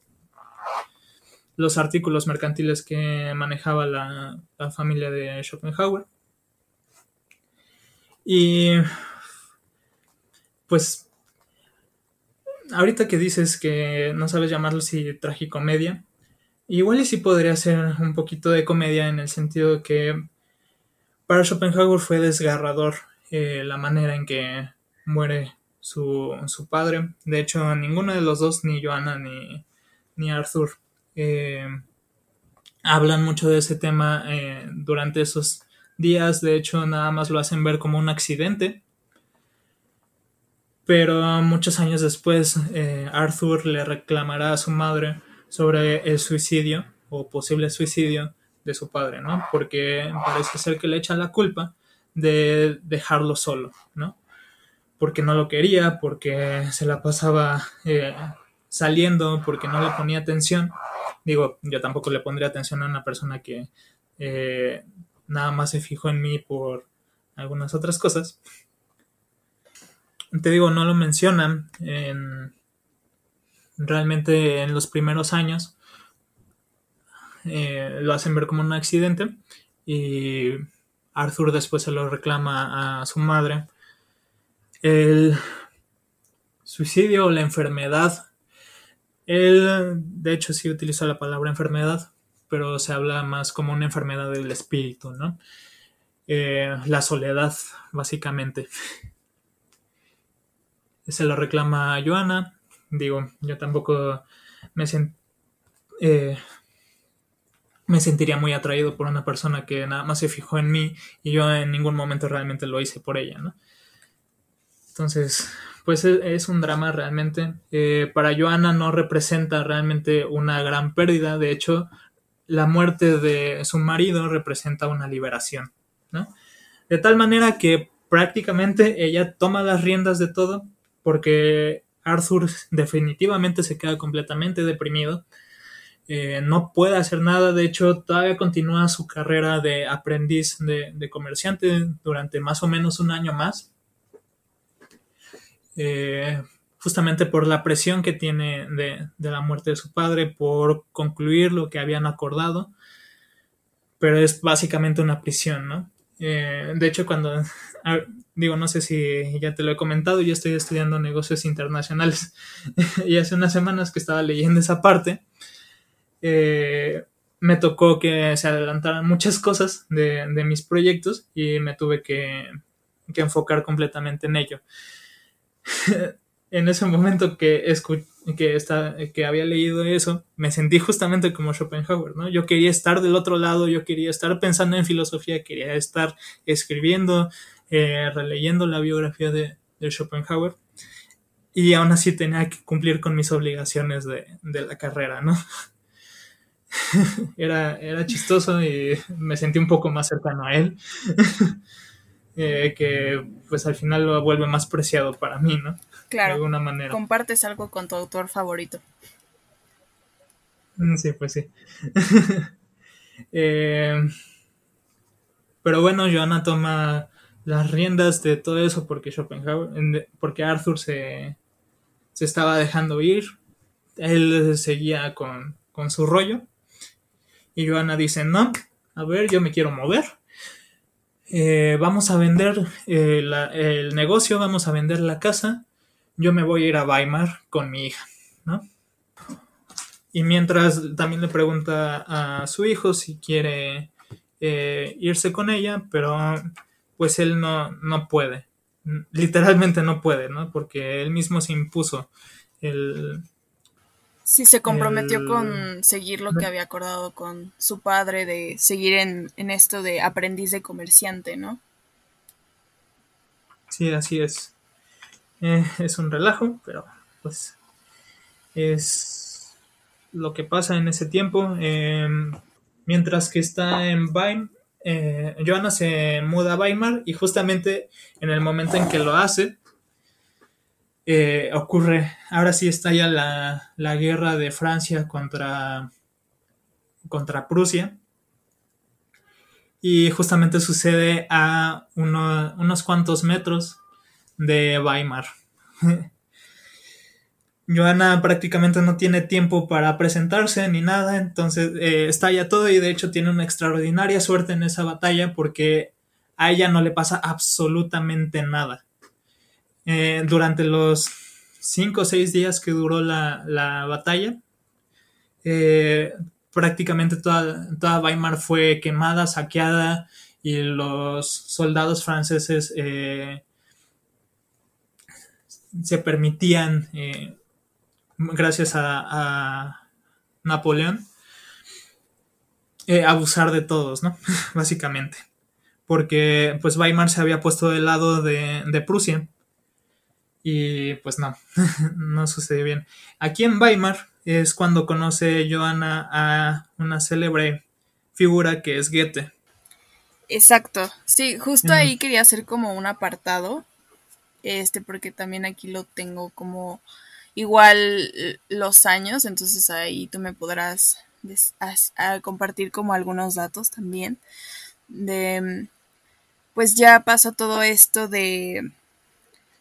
los, artículos mercantiles que manejaba la, la familia de Schopenhauer. Y pues ahorita que dices que no sabes llamarlo si tragicomedia, igual y sí podría ser un poquito de comedia en el sentido de que para Schopenhauer fue desgarrador eh, la manera en que muere su, padre. De hecho, ninguno de los dos, ni Joanna ni, ni Arthur, eh, hablan mucho de ese tema eh, durante esos días. De hecho, nada más lo hacen ver como un accidente pero muchos años después, eh, Arthur le reclamará a su madre sobre el suicidio o posible suicidio de su padre, ¿no? Porque parece ser que le echa la culpa de dejarlo solo, ¿no? Porque no lo quería, porque se la pasaba eh, saliendo, porque no le ponía atención. Digo, yo tampoco le pondría atención a una persona que eh, nada más se fijó en mí por algunas otras cosas te digo, no lo mencionan en, realmente en los primeros años. Eh, lo hacen ver como un accidente y Arthur después se lo reclama a su madre. El suicidio o la enfermedad. Él, de hecho, sí utiliza la palabra enfermedad, pero se habla más como una enfermedad del espíritu, ¿no? Eh, la soledad, básicamente se lo reclama a Joana. Digo, yo tampoco me, eh, me sentiría muy atraído por una persona que nada más se fijó en mí y yo en ningún momento realmente lo hice por ella, ¿no? Entonces, pues e, es, un drama realmente. Eh, para Joana no representa realmente una gran pérdida, de hecho, la muerte de su marido representa una liberación, ¿no? De tal manera que prácticamente ella toma las riendas de todo porque Arthur definitivamente se queda completamente deprimido. Eh, no puede hacer nada, de hecho todavía continúa su carrera de aprendiz de, comerciante durante más o menos un año más, eh, justamente por la presión que tiene de, la muerte de su padre, por concluir lo que habían acordado, pero es básicamente una prisión, ¿no? Eh, de hecho, cuando digo, no sé si ya te lo he comentado, yo estoy estudiando negocios internacionales y hace unas semanas que estaba leyendo esa parte, eh, me tocó que se adelantaran muchas cosas de, mis proyectos y me tuve que, enfocar completamente en ello. en ese momento que, que, que había leído eso, me sentí justamente como Schopenhauer, ¿no? Yo quería estar del otro lado, yo quería estar pensando en filosofía, quería estar escribiendo, eh, releyendo la biografía de, Schopenhauer y aún así tenía que cumplir con mis obligaciones de, la carrera, ¿no? era, era chistoso y me sentí un poco más cercano a él, eh, que pues al final lo vuelve más preciado para mí, ¿no? Claro. De alguna manera. Compartes algo con tu autor favorito. Mm, sí, pues sí. Eh, pero bueno, Joana toma las riendas de todo eso porque Schopenhauer, porque Arthur se, se estaba dejando ir, él seguía con, su rollo. Y Joana dice, no, a ver, yo me quiero mover, eh, vamos a vender eh, el negocio, vamos a vender la casa, yo me voy a ir a Weimar con mi hija, ¿no? Y mientras también le pregunta a su hijo si quiere eh, irse con ella, pero pues él no, no puede, literalmente no puede, ¿no? Porque él mismo se impuso el, Sí, se comprometió con seguir lo que había acordado con su padre de seguir en, en esto de aprendiz de comerciante, ¿no? Sí, así es. Eh, es un relajo, pero pues es lo que pasa en ese tiempo. Em, mientras que está en Weimar, eh, Johanna se muda a Weimar y justamente en el momento en que lo hace, eh, ocurre, ahora sí estalla la, la guerra de Francia contra, contra Prusia. Y justamente sucede a unos cuantos metros de Weimar. Joana prácticamente no tiene tiempo para presentarse ni nada, entonces eh, estalla todo y de hecho tiene una extraordinaria suerte en esa batalla porque a ella no le pasa absolutamente nada. Eh, durante los cinco o seis días que duró la, batalla, eh, prácticamente toda, toda, Weimar fue quemada, saqueada y los soldados franceses se permitían, gracias a, a Napoleón, abusar de todos, ¿no? Básicamente. Porque pues Weimar se había puesto del lado de, de Prusia y pues no, no sucede bien. Aquí en Weimar es cuando conoce Johanna a una célebre figura que es Goethe. Exacto, sí, justo ahí quería hacer como un apartado, este, porque también aquí lo tengo como igual los años, entonces ahí tú me podrás compartir como algunos datos también de, pues ya pasó todo esto de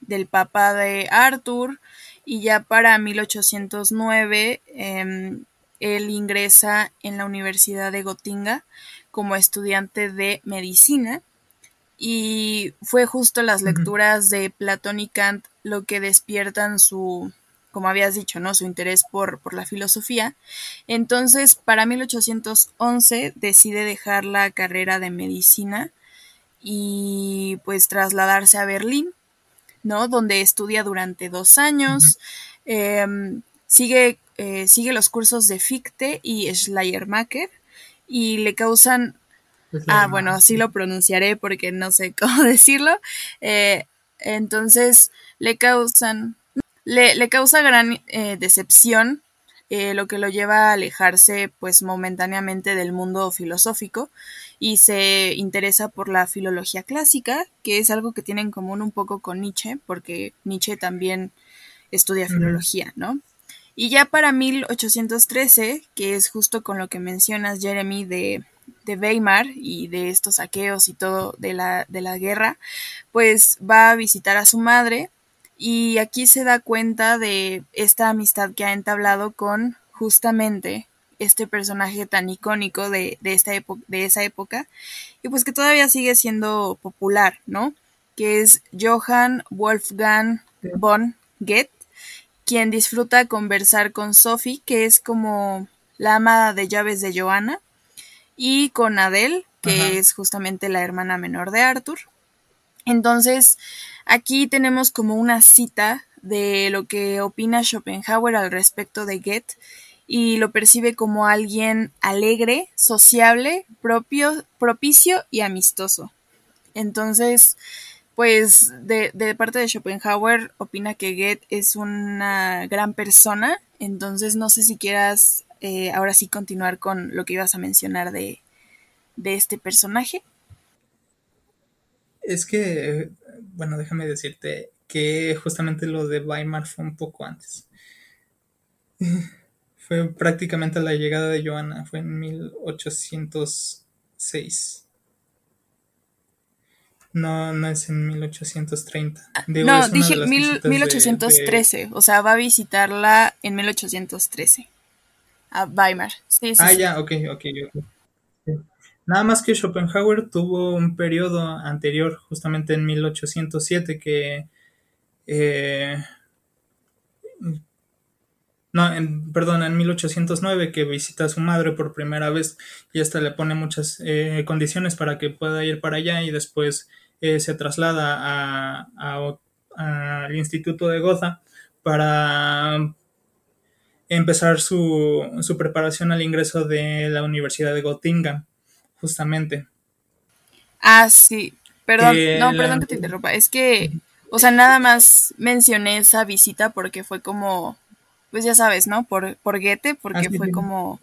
del Papa de Arthur y ya para 1809 em, él ingresa en la Universidad de Gotinga como estudiante de medicina y fue justo las lecturas de Platón y Kant lo que despiertan su, como habías dicho, ¿no? Su interés por, por la filosofía. Entonces, para 1811 decide dejar la carrera de medicina y pues trasladarse a Berlín ¿no? Donde estudia durante dos años, em, sigue, eh, sigue los cursos de Fichte y Schleiermacher y le causan... Ah, bueno, así lo pronunciaré porque no sé cómo decirlo. Eh, entonces, le causan... Le, le causa gran eh, decepción eh, lo que lo lleva a alejarse pues momentáneamente del mundo filosófico y se interesa por la filología clásica, que es algo que tiene en común un poco con Nietzsche, porque Nietzsche también estudia filología, ¿no? Y ya para 1813, que es justo con lo que mencionas, Jeremy, de, de Weimar y de estos saqueos y todo de la, de la guerra, pues va a visitar a su madre y aquí se da cuenta de esta amistad que ha entablado con justamente este personaje tan icónico de, de, esta de esa época y pues que todavía sigue siendo popular, ¿no? Que es Johann Wolfgang von Goethe, quien disfruta conversar con Sophie, que es como la amada de llaves de Johanna, y con Adele, que es justamente la hermana menor de Arthur. Entonces, Aquí tenemos como una cita de lo que opina Schopenhauer al respecto de Goethe y lo percibe como alguien alegre, sociable, propio, propicio y amistoso. Entonces, pues de, parte de Schopenhauer opina que Goethe es una gran persona, entonces no sé si quieras eh, ahora sí continuar con lo que ibas a mencionar de, de este personaje. Es que bueno, déjame decirte que justamente lo de Weimar fue un poco antes. fue prácticamente la llegada de Johanna, fue en 1806. No, no es en 1830. no, dije 1813, o sea, va a visitarla en 1813 a Weimar. Sí, ah, ya, ok, ok, ok. Nada más que Schopenhauer tuvo un periodo anterior, justamente en 1807, que... Eh, no, en, perdón, en 1809 que visita a su madre por primera vez y hasta le pone muchas eh, condiciones para que pueda ir para allá y después eh, se traslada al Instituto de Goza para empezar su, su preparación al ingreso de la Universidad de Göttingen, justamente. Ah, sí. Perdón, no, perdón que te interrumpa. Es que, o sea, nada más mencioné esa visita porque fue como, pues ya sabes, ¿no? Por, por Goethe, porque fue como,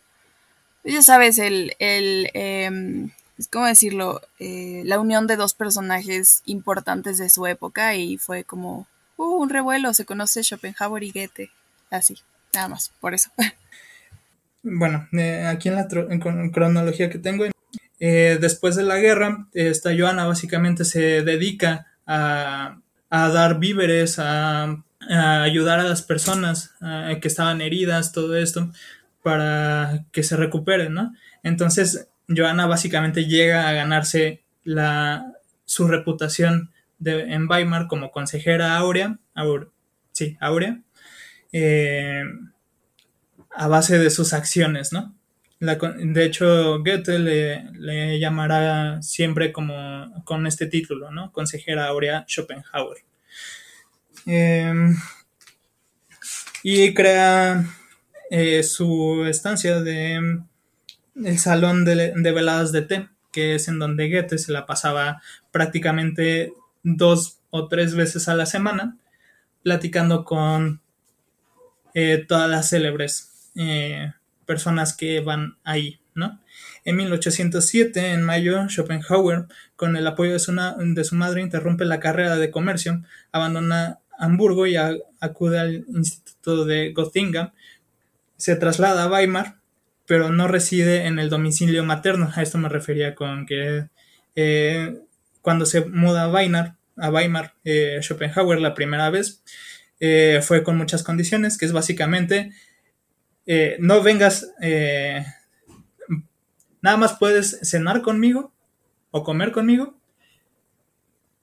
pues ya sabes, el, el eh, ¿cómo decirlo? Eh, la unión de dos personajes importantes de su época y fue como, uh, un revuelo, se conoce Schopenhauer y Goethe, así, nada más, por eso. Bueno, eh, aquí en la cronología que tengo, eh, después de la guerra, esta Joana básicamente se dedica a, dar víveres, a, ayudar a las personas que estaban heridas, todo esto, para que se recuperen, ¿no? Entonces, Joana básicamente llega a ganarse su reputación en Weimar como consejera áurea, sí, áurea, eh, a base de sus acciones, ¿no? De hecho, Goethe le, llamará siempre como con este título, ¿no? Consejera Aurea Schopenhauer. Em, y crea eh, su estancia de el salón de, veladas de té, que es en donde Goethe se la pasaba prácticamente dos o tres veces a la semana, platicando con eh, todas las célebres eh, personas que van ahí, ¿no? En 1807, en mayo, Schopenhauer, con el apoyo de su, madre, interrumpe la carrera de comercio, abandona Hamburgo y acude al Instituto de Göttingen, se traslada a Weimar, pero no reside en el domicilio materno. A esto me refería con que eh, cuando se muda a Weimar, a Weimar eh, Schopenhauer la primera vez, eh, fue con muchas condiciones, que es básicamente eh, no vengas, eh, nada más puedes cenar conmigo o comer conmigo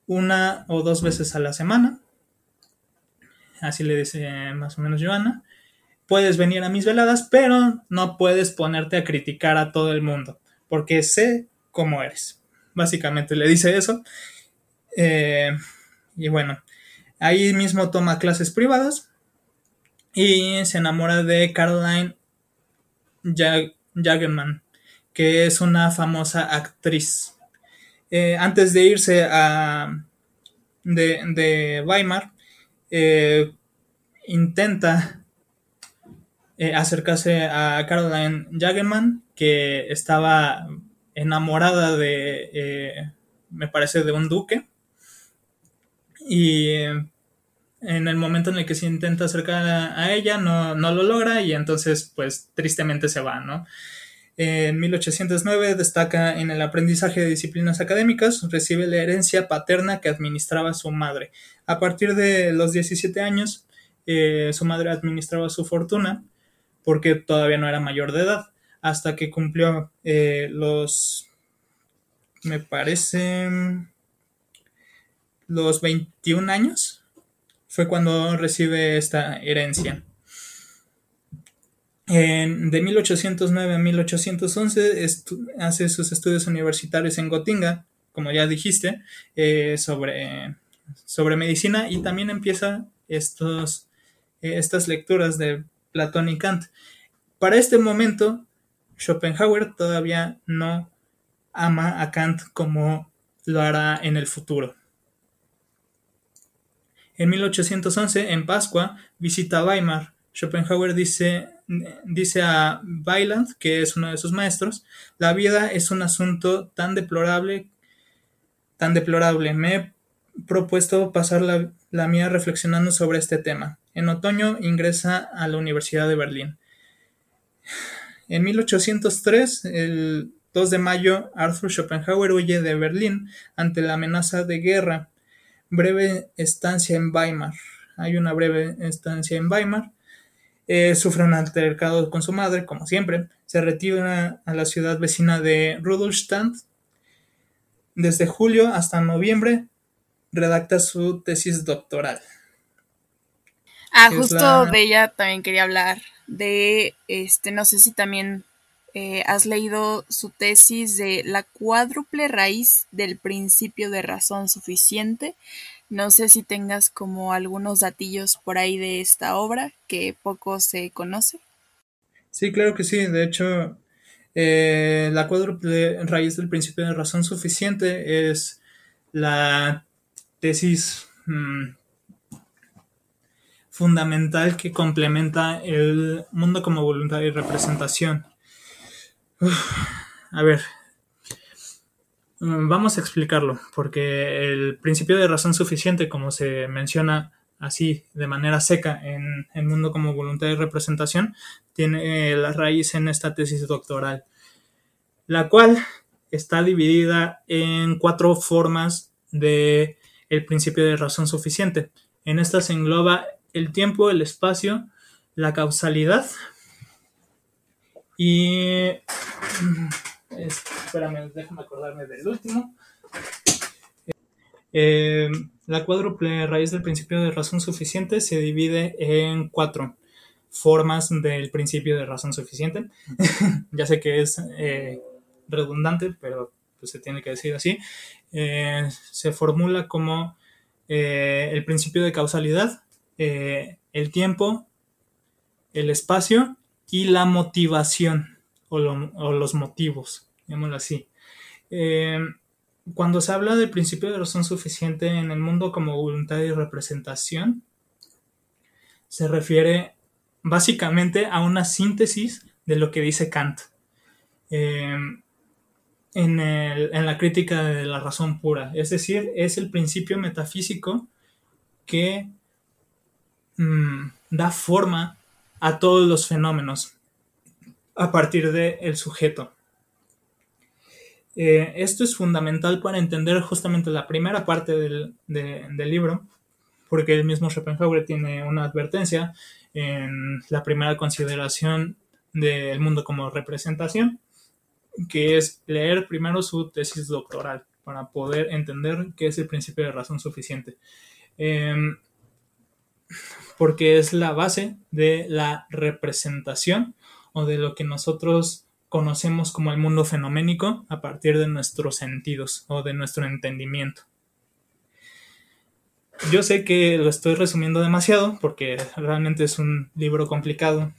una o dos veces a la semana. Así le dice más o menos Joana. Puedes venir a mis veladas, pero no puedes ponerte a criticar a todo el mundo, porque sé cómo eres. Básicamente le dice eso. Eh, y bueno, ahí mismo toma clases privadas y se enamora de Caroline Jagerman, que es una famosa actriz. Eh, antes de irse a de, Weimar, eh, intenta eh, acercarse a Caroline Jagerman, que estaba enamorada de, me parece, de un duque. Y en el momento en el que se intenta acercar a, ella no, lo logra y entonces pues tristemente se va, ¿no? En 1809 destaca en el aprendizaje de disciplinas académicas, recibe la herencia paterna que administraba su madre. A partir de los 17 años, eh, su madre administraba su fortuna porque todavía no era mayor de edad, hasta que cumplió eh, los, me parece, los 21 años, fue cuando recibe esta herencia. de 1809 a 1811 hace sus estudios universitarios en Gotinga, como ya dijiste, eh, sobre, sobre medicina y también empieza estos, estas lecturas de Platón y Kant. Para este momento, Schopenhauer todavía no ama a Kant como lo hará en el futuro. En 1811, en Pascua, visita Weimar. Schopenhauer dice, dice a Weiland, que es uno de sus maestros, la vida es un asunto tan deplorable, tan deplorable. Me he propuesto pasar la, la mía reflexionando sobre este tema. En otoño ingresa a la Universidad de Berlín. En 1803, el 2 de mayo, Arthur Schopenhauer huye de Berlín ante la amenaza de guerra breve estancia en Weimar. Hay una breve estancia en Weimar. Eh, sufre un altercado con su madre, como siempre. Se retira a la ciudad vecina de Rudolstadt. Desde julio hasta noviembre redacta su tesis doctoral. Ah, justo de ella también quería hablar. De este, no sé si también eh, has leído su tesis de la cuádruple raíz del principio de razón suficiente. No sé si tengas como algunos datillos por ahí de esta obra que poco se conoce. Sí, claro que sí. De hecho, eh, la cuádruple raíz del principio de razón suficiente es la tesis mmm, fundamental que complementa el mundo como voluntad y representación. A ver, vamos a explicarlo, porque el principio de razón suficiente, como se menciona así de manera seca en el mundo como voluntad y representación, tiene la raíz en esta tesis doctoral, la cual está dividida en cuatro formas de el principio de razón suficiente. En esta se engloba el tiempo, el espacio, la causalidad y... Espérame, déjame acordarme del último. Eh, la cuádruple raíz del principio de razón suficiente se divide en cuatro formas del principio de razón suficiente. ya sé que es eh, redundante, pero pues, se tiene que decir así. Eh, se formula como el principio de causalidad, el tiempo, el espacio y la motivación o, lo, o los motivos, digámoslo así. Eh, cuando se habla del principio de razón suficiente en el mundo como voluntad y representación, se refiere básicamente a una síntesis de lo que dice Kant. Eh, en, la crítica de la razón pura. Es decir, es el principio metafísico que mmm, da forma a todos los fenómenos a partir del de sujeto. Eh, esto es fundamental para entender justamente la primera parte del, de, del, libro, porque el mismo Schopenhauer tiene una advertencia en la primera consideración del mundo como representación, que es leer primero su tesis doctoral para poder entender qué es el principio de razón suficiente. Eh, porque es la base de la representación o de lo que nosotros conocemos como el mundo fenoménico a partir de nuestros sentidos o de nuestro entendimiento. Yo sé que lo estoy resumiendo demasiado porque realmente es un libro complicado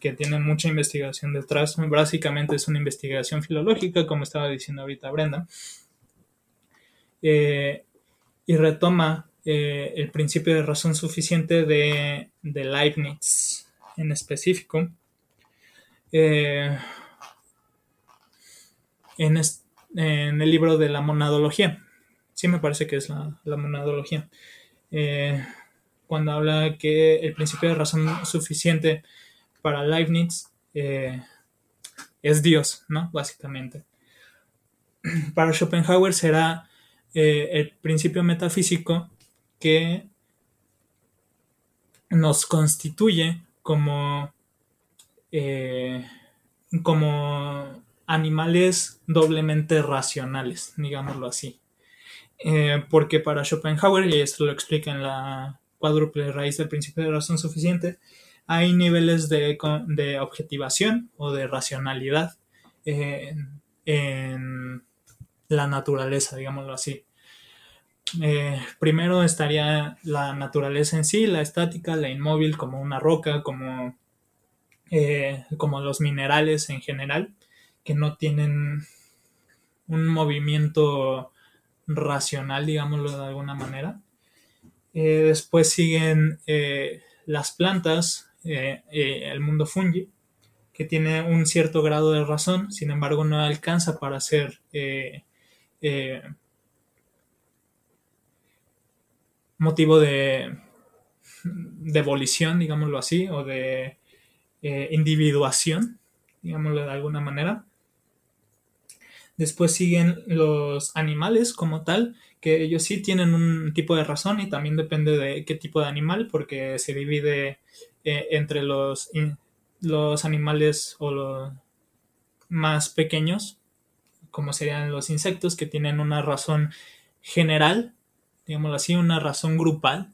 que tiene mucha investigación detrás. Básicamente es una investigación filológica, como estaba diciendo ahorita Brenda. Eh, y retoma eh, el principio de razón suficiente de, de Leibniz en específico. Eh, en, el libro de la monadología. Sí me parece que es la, monadología. Eh, cuando habla que el principio de razón suficiente para Leibniz es Dios, ¿no? Básicamente. Para Schopenhauer será el principio metafísico que nos constituye como, eh, como animales doblemente racionales, digámoslo así. Eh, porque para Schopenhauer, y esto lo explica en la cuádruple raíz del principio de razón suficiente, hay niveles de, de objetivación o de racionalidad en, en la naturaleza, digámoslo así. Eh, primero estaría la naturaleza en sí, la estática, la inmóvil, como una roca, como, eh, como los minerales en general, que no tienen un movimiento racional, digámoslo de alguna manera. Eh, después siguen las plantas, el mundo fungi, que tiene un cierto grado de razón, sin embargo no alcanza para ser motivo de, de digámoslo así, o de eh, individuación, digámoslo de alguna manera. Después siguen los animales como tal, que ellos sí tienen un tipo de razón y también depende de qué tipo de animal, porque se divide eh, entre los, los animales o los más pequeños, como serían los insectos, que tienen una razón general digámoslo así, una razón grupal.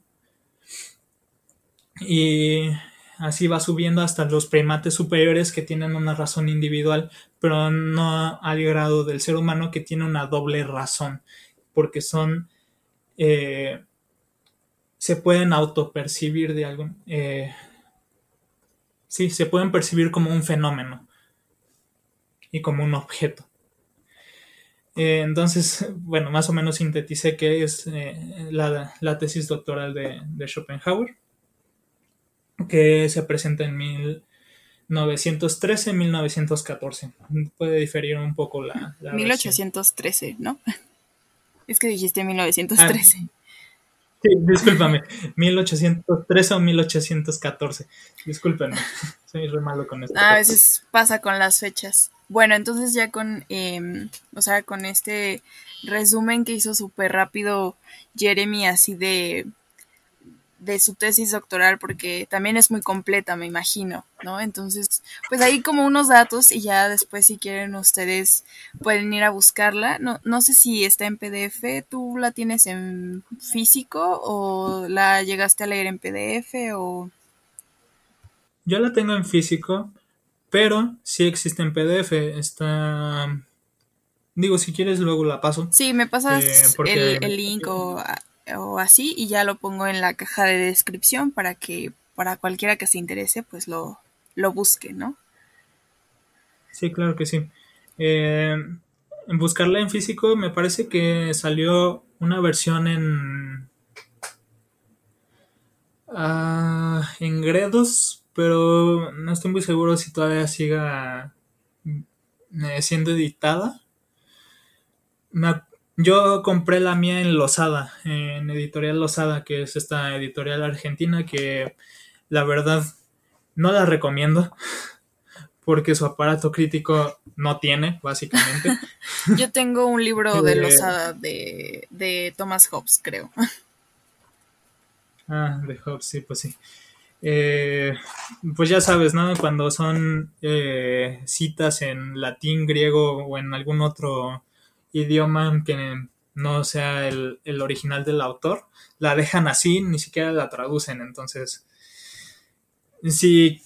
Y así va subiendo hasta los primates superiores que tienen una razón individual, pero no al grado del ser humano que tiene una doble razón, porque son... Eh, se pueden autopercibir de algún... Eh, sí, se pueden percibir como un fenómeno y como un objeto. Eh, entonces, bueno, más o menos sinteticé que es eh, la, tesis doctoral de, Schopenhauer, que se presenta en 1913-1914. Puede diferir un poco la... 1813, ¿no? Es que dijiste 1913. Ah, sí, discúlpame, 1813 o 1814. Discúlpenme, soy re malo con esto. A veces pasa con las fechas. Bueno, entonces ya con, em, o sea, con este resumen que hizo súper rápido Jeremy así de, de su tesis doctoral, porque también es muy completa, me imagino, ¿no? Entonces, pues ahí como unos datos y ya después si quieren ustedes pueden ir a buscarla. No, no sé si está en PDF, ¿tú la tienes en físico o la llegaste a leer en PDF o... Yo la tengo en físico, pero sí existe en PDF. Está. Digo, si quieres, luego la paso. Sí, me pasas eh, el, link o, así y ya lo pongo en la caja de descripción para que para cualquiera que se interese, pues lo, lo busque, ¿no? Sí, claro que sí. Eh, en buscarla en físico, me parece que salió una versión en. Ah, en Gredos, pero no estoy muy seguro si todavía siga eh, siendo editada. yo compré la mía en Losada, en Editorial Losada, que es esta editorial argentina que la verdad no la recomiendo porque su aparato crítico no tiene, básicamente. Yo tengo un libro de Losada de, de Thomas Hobbes, creo. Ah, de Hobbes, sí, pues sí. Eh, pues ya sabes, ¿no? Cuando son eh, citas en latín, griego o en algún otro idioma que no sea el, original del autor, la dejan así, ni siquiera la traducen. Entonces, sí,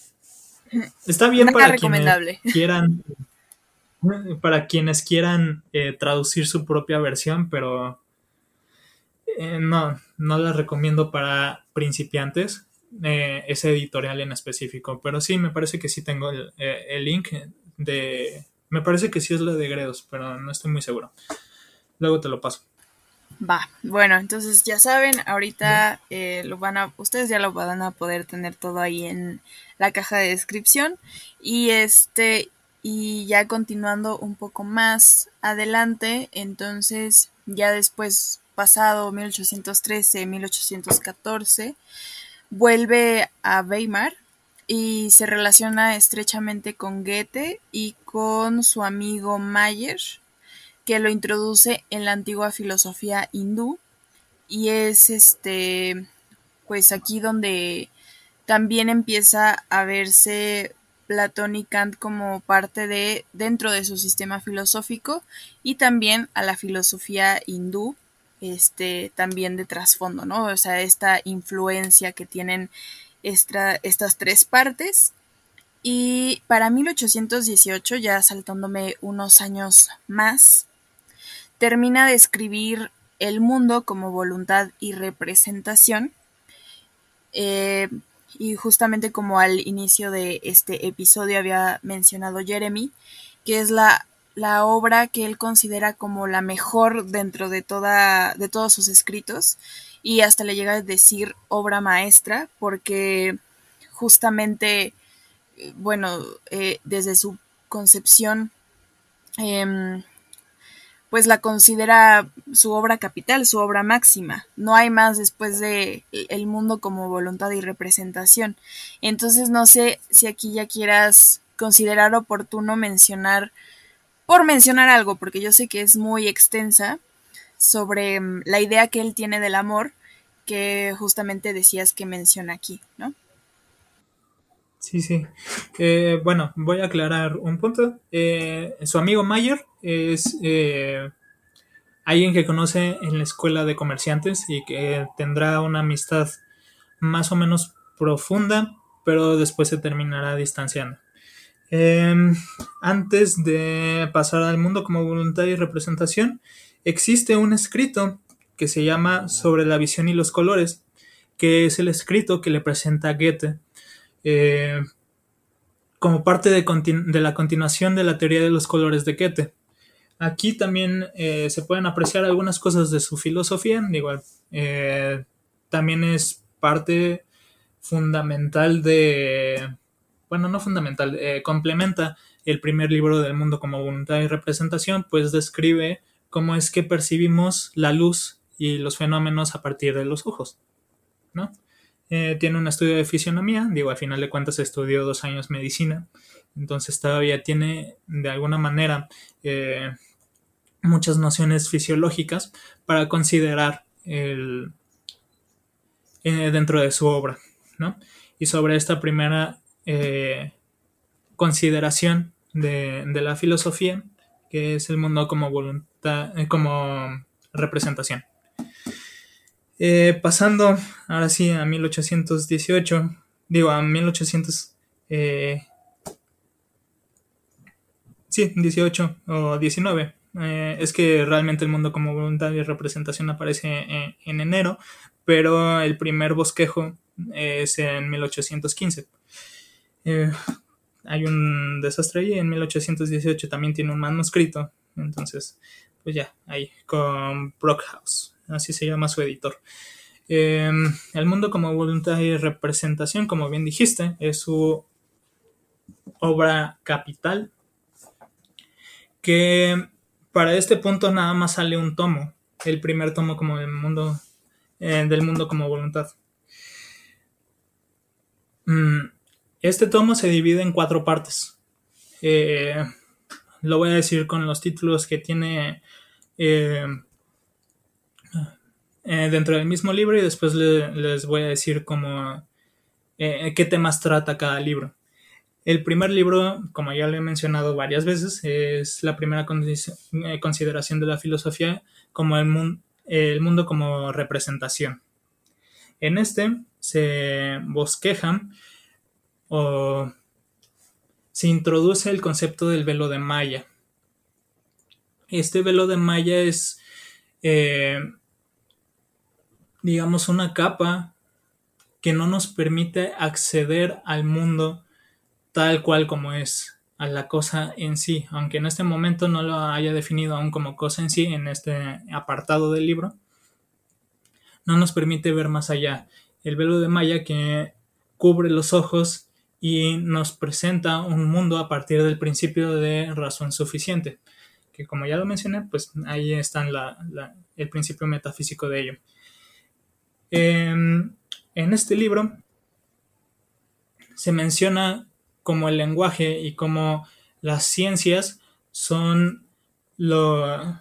está bien para quienes quieran, para quienes quieran eh, traducir su propia versión, pero no, no la recomiendo para principiantes eh, ese editorial en específico. Pero sí, me parece que sí tengo el, eh, link de... Me parece que sí es la de Gredos, pero no estoy muy seguro. Luego te lo paso. Va, bueno, entonces ya saben, ahorita eh, lo van a, ustedes ya lo van a poder tener todo ahí en la caja de descripción. Y este, y ya continuando un poco más adelante, entonces ya después pasado 1813, 1814, vuelve a Weimar y se relaciona estrechamente con Goethe y con su amigo Mayer, que lo introduce en la antigua filosofía hindú. Y es este pues aquí donde también empieza a verse Platón y Kant como parte de dentro de su sistema filosófico y también a la filosofía hindú este, también de trasfondo, ¿no? O sea, esta influencia que tienen estas tres partes. Y para 1818, ya saltándome unos años más, termina de escribir El mundo como voluntad y representación. Eh, y justamente como al inicio de este episodio había mencionado Jeremy, que es la la obra que él considera como la mejor dentro de toda de todos sus escritos y hasta le llega a decir obra maestra porque justamente bueno eh, desde su concepción em, pues la considera su obra capital, su obra máxima. No hay más después de El mundo como voluntad y representación. Entonces no sé si aquí ya quieras considerar oportuno mencionar por mencionar algo, porque yo sé que es muy extensa, sobre mm, la idea que él tiene del amor, que justamente decías que menciona aquí, ¿no? Sí, sí. Eh, bueno, voy a aclarar un punto. Eh, su amigo Mayer es eh, alguien que conoce en la escuela de comerciantes y que tendrá una amistad más o menos profunda, pero después se terminará distanciando. Em, antes de pasar al mundo como voluntad y representación, existe un escrito que se llama Sobre la visión y los colores, que es el escrito que le presenta Goethe. Eh, como parte de, la continuación de la teoría de los colores de Kete. Aquí también eh, se pueden apreciar algunas cosas de su filosofía, igual, eh, también es parte fundamental de, bueno, no fundamental, eh, complementa el primer libro del mundo como voluntad y representación, pues describe cómo es que percibimos la luz y los fenómenos a partir de los ojos, ¿no? Eh, tiene un estudio de fisionomía, digo, al final de cuentas estudió dos años medicina, entonces todavía tiene de alguna manera eh, muchas nociones fisiológicas para considerar el, eh, dentro de su obra, ¿no? Y sobre esta primera consideración de, la filosofía, que es el mundo como voluntad, como representación. Eh, pasando ahora sí a 1818, digo a 1800, eh, sí, 18 o 19. Eh, es que realmente el mundo como voluntad y representación aparece en, enero, pero el primer bosquejo es en 1815. Hay un desastre ahí, en 1818 también tiene un manuscrito, entonces, pues ya, ahí, con Brockhouse así se llama su editor. Em, el mundo como voluntad y representación, como bien dijiste, es su obra capital, que para este punto nada más sale un tomo, el primer tomo como del mundo, eh, del mundo como voluntad. Mm, este tomo se divide en cuatro partes. Eh, lo voy a decir con los títulos que tiene eh, eh, dentro del mismo libro y después les voy a decir cómo, qué temas trata cada libro. El primer libro, como ya lo he mencionado varias veces, es la primera consideración de la filosofía como el, el mundo como representación. En este se bosqueja o se introduce el concepto del velo de Maya. Este velo de Maya es digamos, una capa que no nos permite acceder al mundo tal cual como es, a la cosa en sí, aunque en este momento no lo haya definido aún como cosa en sí en este apartado del libro, no nos permite ver más allá. El velo de Maya que cubre los ojos y nos presenta un mundo a partir del principio de razón suficiente, que como ya lo mencioné, pues ahí está el principio metafísico de ello. Em, en este libro se menciona como el lenguaje y como las ciencias son lo,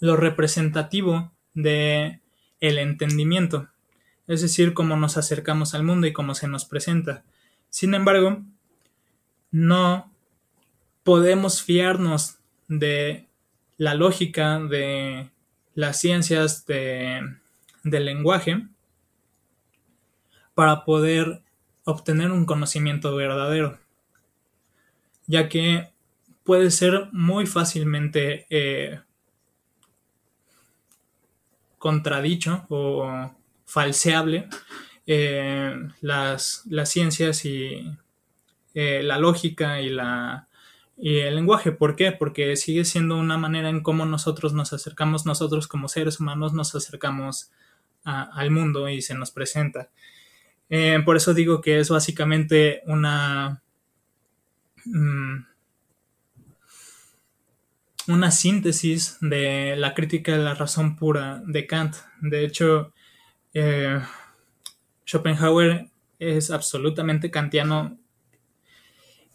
lo representativo de el entendimiento, es decir, cómo nos acercamos al mundo y cómo se nos presenta. Sin embargo, no podemos fiarnos de la lógica de las ciencias de del lenguaje para poder obtener un conocimiento verdadero, ya que puede ser muy fácilmente eh, contradicho o falseable eh, las, las, ciencias y eh, la lógica y la y el lenguaje. ¿Por qué? Porque sigue siendo una manera en cómo nosotros nos acercamos, nosotros como seres humanos nos acercamos al mundo y se nos presenta. Eh, por eso digo que es básicamente una, mm, una síntesis de la crítica de la razón pura de Kant. De hecho, Schopenhauer es absolutamente kantiano.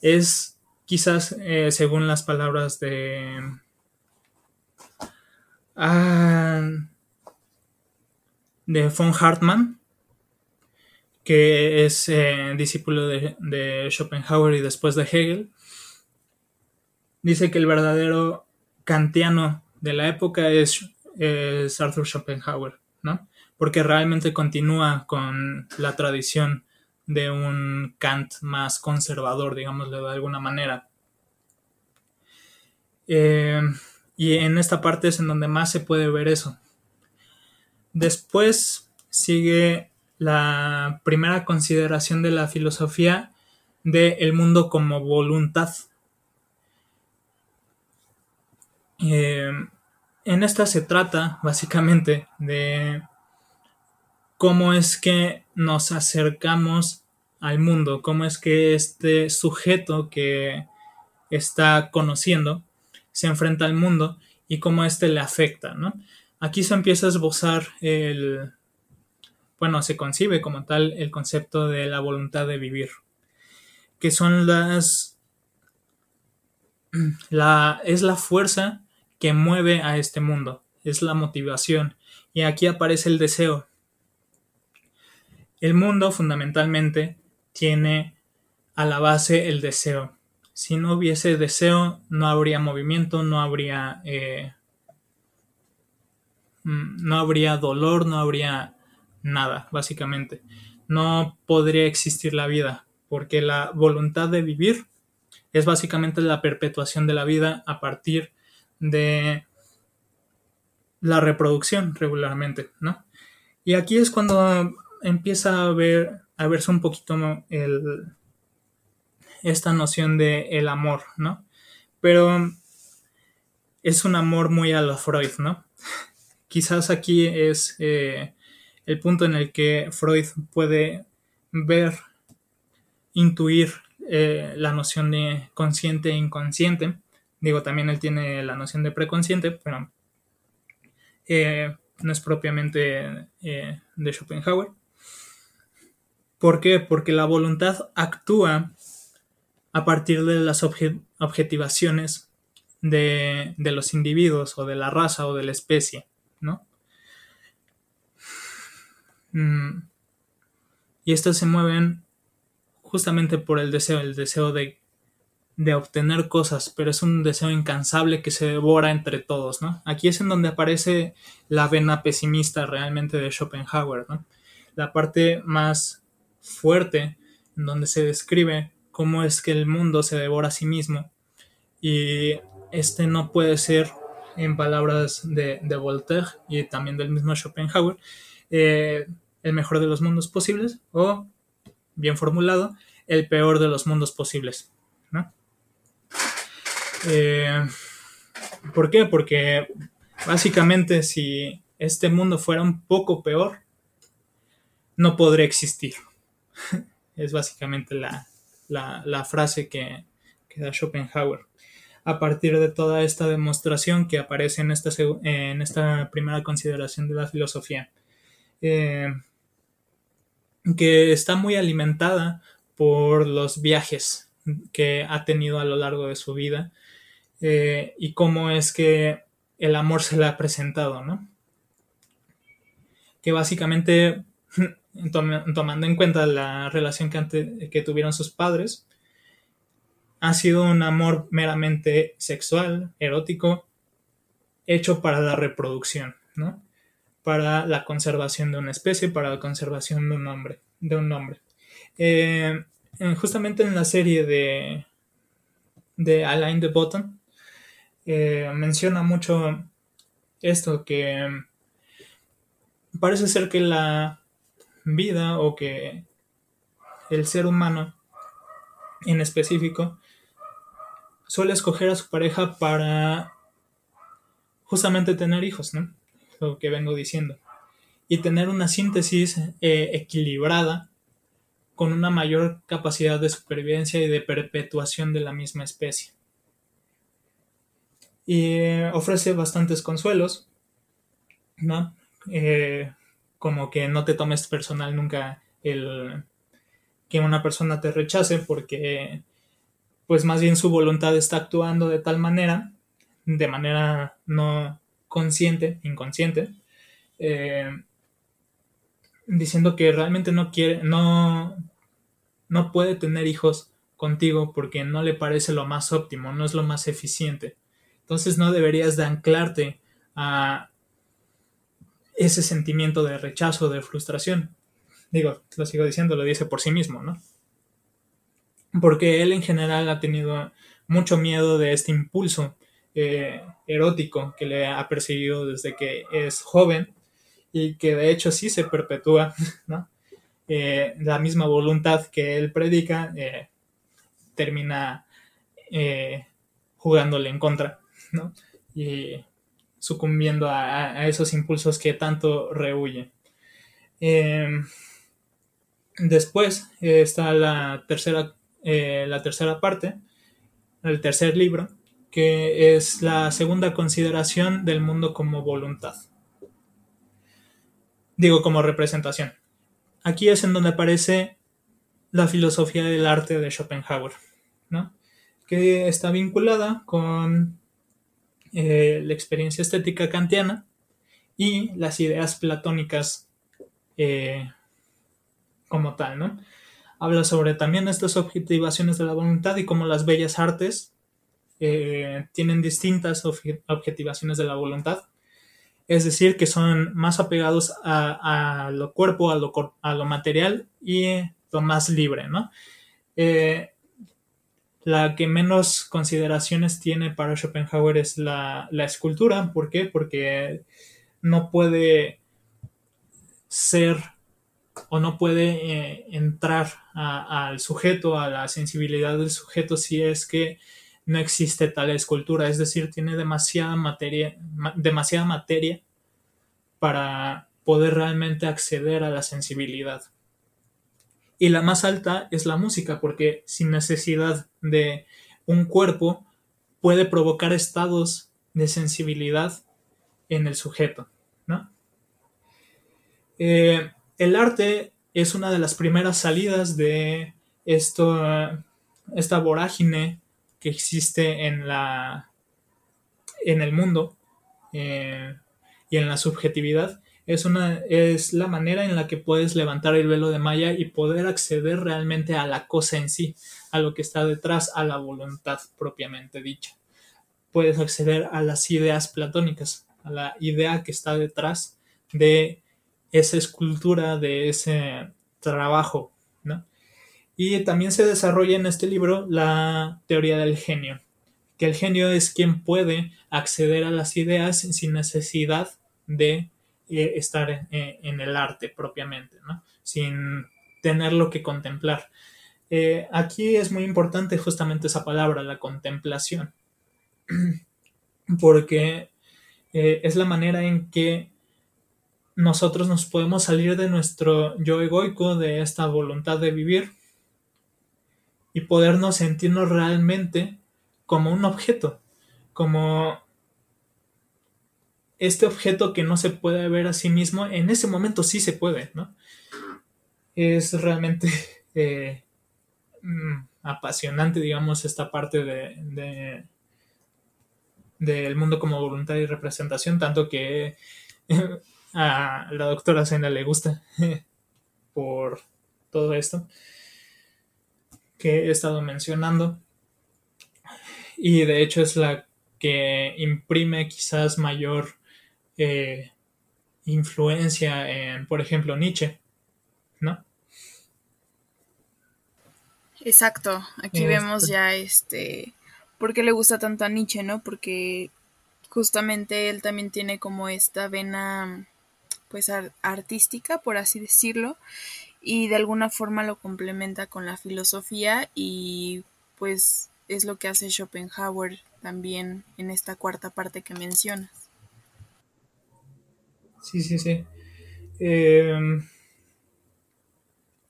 Es quizás, eh, según las palabras de... Ah, de von Hartmann, que es eh, discípulo de, Schopenhauer y después de Hegel, dice que el verdadero kantiano de la época es, Arthur Schopenhauer, ¿no? Porque realmente continúa con la tradición de un Kant más conservador, digámoslo de alguna manera. Eh, y en esta parte es en donde más se puede ver eso. Después sigue la primera consideración de la filosofía de el mundo como voluntad. Eh, en esta se trata básicamente de cómo es que nos acercamos al mundo, cómo es que este sujeto que está conociendo se enfrenta al mundo y cómo éste le afecta, ¿no? Aquí se empieza a esbozar el, bueno, se concibe como tal el concepto de la voluntad de vivir, que son las, la, es la fuerza que mueve a este mundo, es la motivación, y aquí aparece el deseo. El mundo fundamentalmente tiene a la base el deseo. Si no hubiese deseo, no habría movimiento, no habría eh, Mm, no habría dolor, no habría nada, básicamente. No podría existir la vida, porque la voluntad de vivir es básicamente la perpetuación de la vida a partir de la reproducción regularmente, ¿no? Y aquí es cuando empieza a ver a verse un poquito el, esta noción de el amor, ¿no? Pero es un amor muy a la Freud, ¿no? quizás aquí es eh, el punto en el que Freud puede ver, intuir eh, la noción de consciente e inconsciente. Digo, también él tiene la noción de preconsciente, pero eh, no es propiamente de Schopenhauer. ¿Por qué? Porque la voluntad actúa a partir de las objetivaciones de, los individuos o de la raza o de la especie. ¿no? Mm. Y estas se mueven justamente por el deseo, el deseo de, de, obtener cosas, pero es un deseo incansable que se devora entre todos, ¿no? Aquí es en donde aparece la vena pesimista realmente de Schopenhauer, ¿no? La parte más fuerte en donde se describe cómo es que el mundo se devora a sí mismo y este no puede ser en palabras de, Voltaire y también del mismo Schopenhauer, eh, el mejor de los mundos posibles o, bien formulado, el peor de los mundos posibles. Eh, ¿Por qué? Porque básicamente si este mundo fuera un poco peor, no podría existir. es básicamente la, frase que, que da Schopenhauer a partir de toda esta demostración que aparece en esta, en esta primera consideración de la filosofía, eh, que está muy alimentada por los viajes que ha tenido a lo largo de su vida eh, y cómo es que el amor se le ha presentado, ¿no? Que básicamente, tomando en cuenta la relación que, que tuvieron sus padres, ha sido un amor meramente sexual, erótico, hecho para la reproducción, ¿no? Para la conservación de una especie, para la conservación de un hombre, de un nombre. Eh, justamente en la serie de, de Alain de Botton, eh, menciona mucho esto que parece ser que la vida o que el ser humano en específico suele escoger a su pareja para justamente tener hijos, ¿no? Lo que vengo diciendo. Y tener una síntesis eh, equilibrada con una mayor capacidad de supervivencia y de perpetuación de la misma especie. Y eh, ofrece bastantes consuelos, ¿no? Eh, como que no te tomes personal nunca el que una persona te rechace porque pues más bien su voluntad está actuando de tal manera, de manera no consciente, inconsciente, eh, diciendo que realmente no quiere, no, no puede tener hijos contigo porque no le parece lo más óptimo, no es lo más eficiente. Entonces no deberías de anclarte a ese sentimiento de rechazo, de frustración. Digo, lo sigo diciendo, lo dice por sí mismo, ¿no? porque él en general ha tenido mucho miedo de este impulso eh, erótico que le ha perseguido desde que es joven y que de hecho sí se perpetúa, ¿no? Eh, la misma voluntad que él predica, eh, termina jugándole en contra, ¿no? Y sucumbiendo a, esos impulsos que tanto rehuye. Em, después está la tercera, eh, la tercera parte, el tercer libro, que es la segunda consideración del mundo como voluntad. Digo, como representación. Aquí es en donde aparece la filosofía del arte de Schopenhauer, ¿no? que está vinculada con eh, la experiencia estética kantiana y las ideas platónicas eh, como tal, ¿no? Habla sobre también estas objetivaciones de la voluntad y cómo las bellas artes eh, tienen distintas objetivaciones de la voluntad. Es decir, que son más apegados a, lo cuerpo, a lo, a lo, material y lo más libre, ¿no? La que menos consideraciones tiene para Schopenhauer es la, escultura. ¿Por qué? Porque no puede ser o no puede eh, entrar al sujeto, a la sensibilidad del sujeto si es que no existe tal escultura. Es decir, tiene demasiada materia, demasiada materia para poder realmente acceder a la sensibilidad. Y la más alta es la música, porque sin necesidad de un cuerpo puede provocar estados de sensibilidad en el sujeto. ¿no? Eh, el arte es una de las primeras salidas de esto, esta vorágine que existe en, la, en el mundo eh, y en la subjetividad es, una, es la manera en la que puedes levantar el velo de Maya y poder acceder realmente a la cosa en sí, a lo que está detrás, a la voluntad propiamente dicha. Puedes acceder a las ideas platónicas, a la idea que está detrás de esa escultura, de ese trabajo, ¿no? Y también se desarrolla en este libro la teoría del genio, que el genio es quien puede acceder a las ideas sin necesidad de eh, estar en, el arte propiamente, ¿no? sin tenerlo que contemplar. Eh, aquí es muy importante justamente esa palabra, la contemplación, porque eh, es la manera en que nosotros nos podemos salir de nuestro yo egoico, de esta voluntad de vivir y podernos sentirnos realmente como un objeto, como este objeto que no se puede ver a sí mismo, en ese momento sí se puede, ¿no? Es realmente eh, mm, apasionante, digamos, esta parte de, del mundo como voluntad y representación, tanto que a la doctora Sena le gusta por todo esto que he estado mencionando. Y de hecho es la que imprime quizás mayor eh, influencia en, por ejemplo, Nietzsche, ¿no? Exacto, aquí este vemos ya este, por qué le gusta tanto a Nietzsche, ¿no? Porque justamente él también tiene como esta vena, pues, artística, por así decirlo, y de alguna forma lo complementa con la filosofía y pues es lo que hace Schopenhauer también en esta cuarta parte que mencionas. Sí, sí, sí. Em,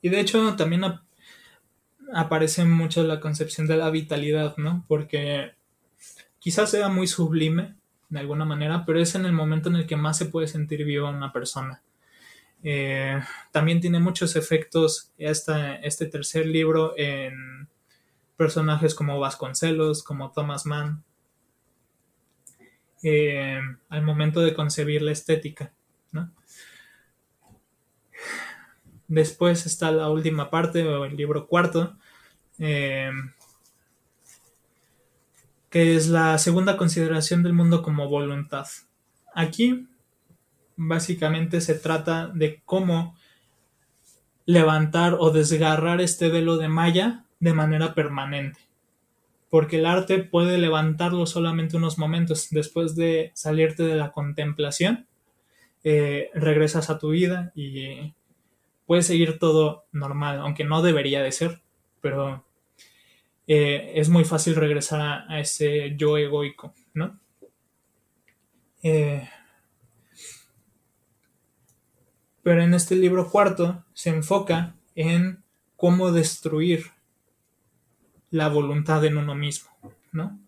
y de hecho también aparece mucho la concepción de la vitalidad, ¿no? Porque quizás sea muy sublime de alguna manera, pero es en el momento en el que más se puede sentir viva una persona. Eh, también tiene muchos efectos esta, este tercer libro en personajes como Vasconcelos, como Thomas Mann, eh, al momento de concebir la estética. Después está la última parte, o el libro cuarto, eh, que es la segunda consideración del mundo como voluntad. Aquí, básicamente, se trata de cómo levantar o desgarrar este velo de malla de manera permanente. Porque el arte puede levantarlo solamente unos momentos después de salirte de la contemplación eh, regresas a tu vida y puedes seguir todo normal, aunque no debería de ser, pero eh, es muy fácil regresar a, ese yo egoico, ¿no? Eh, pero en este libro cuarto se enfoca en cómo destruir la voluntad en uno mismo, ¿no?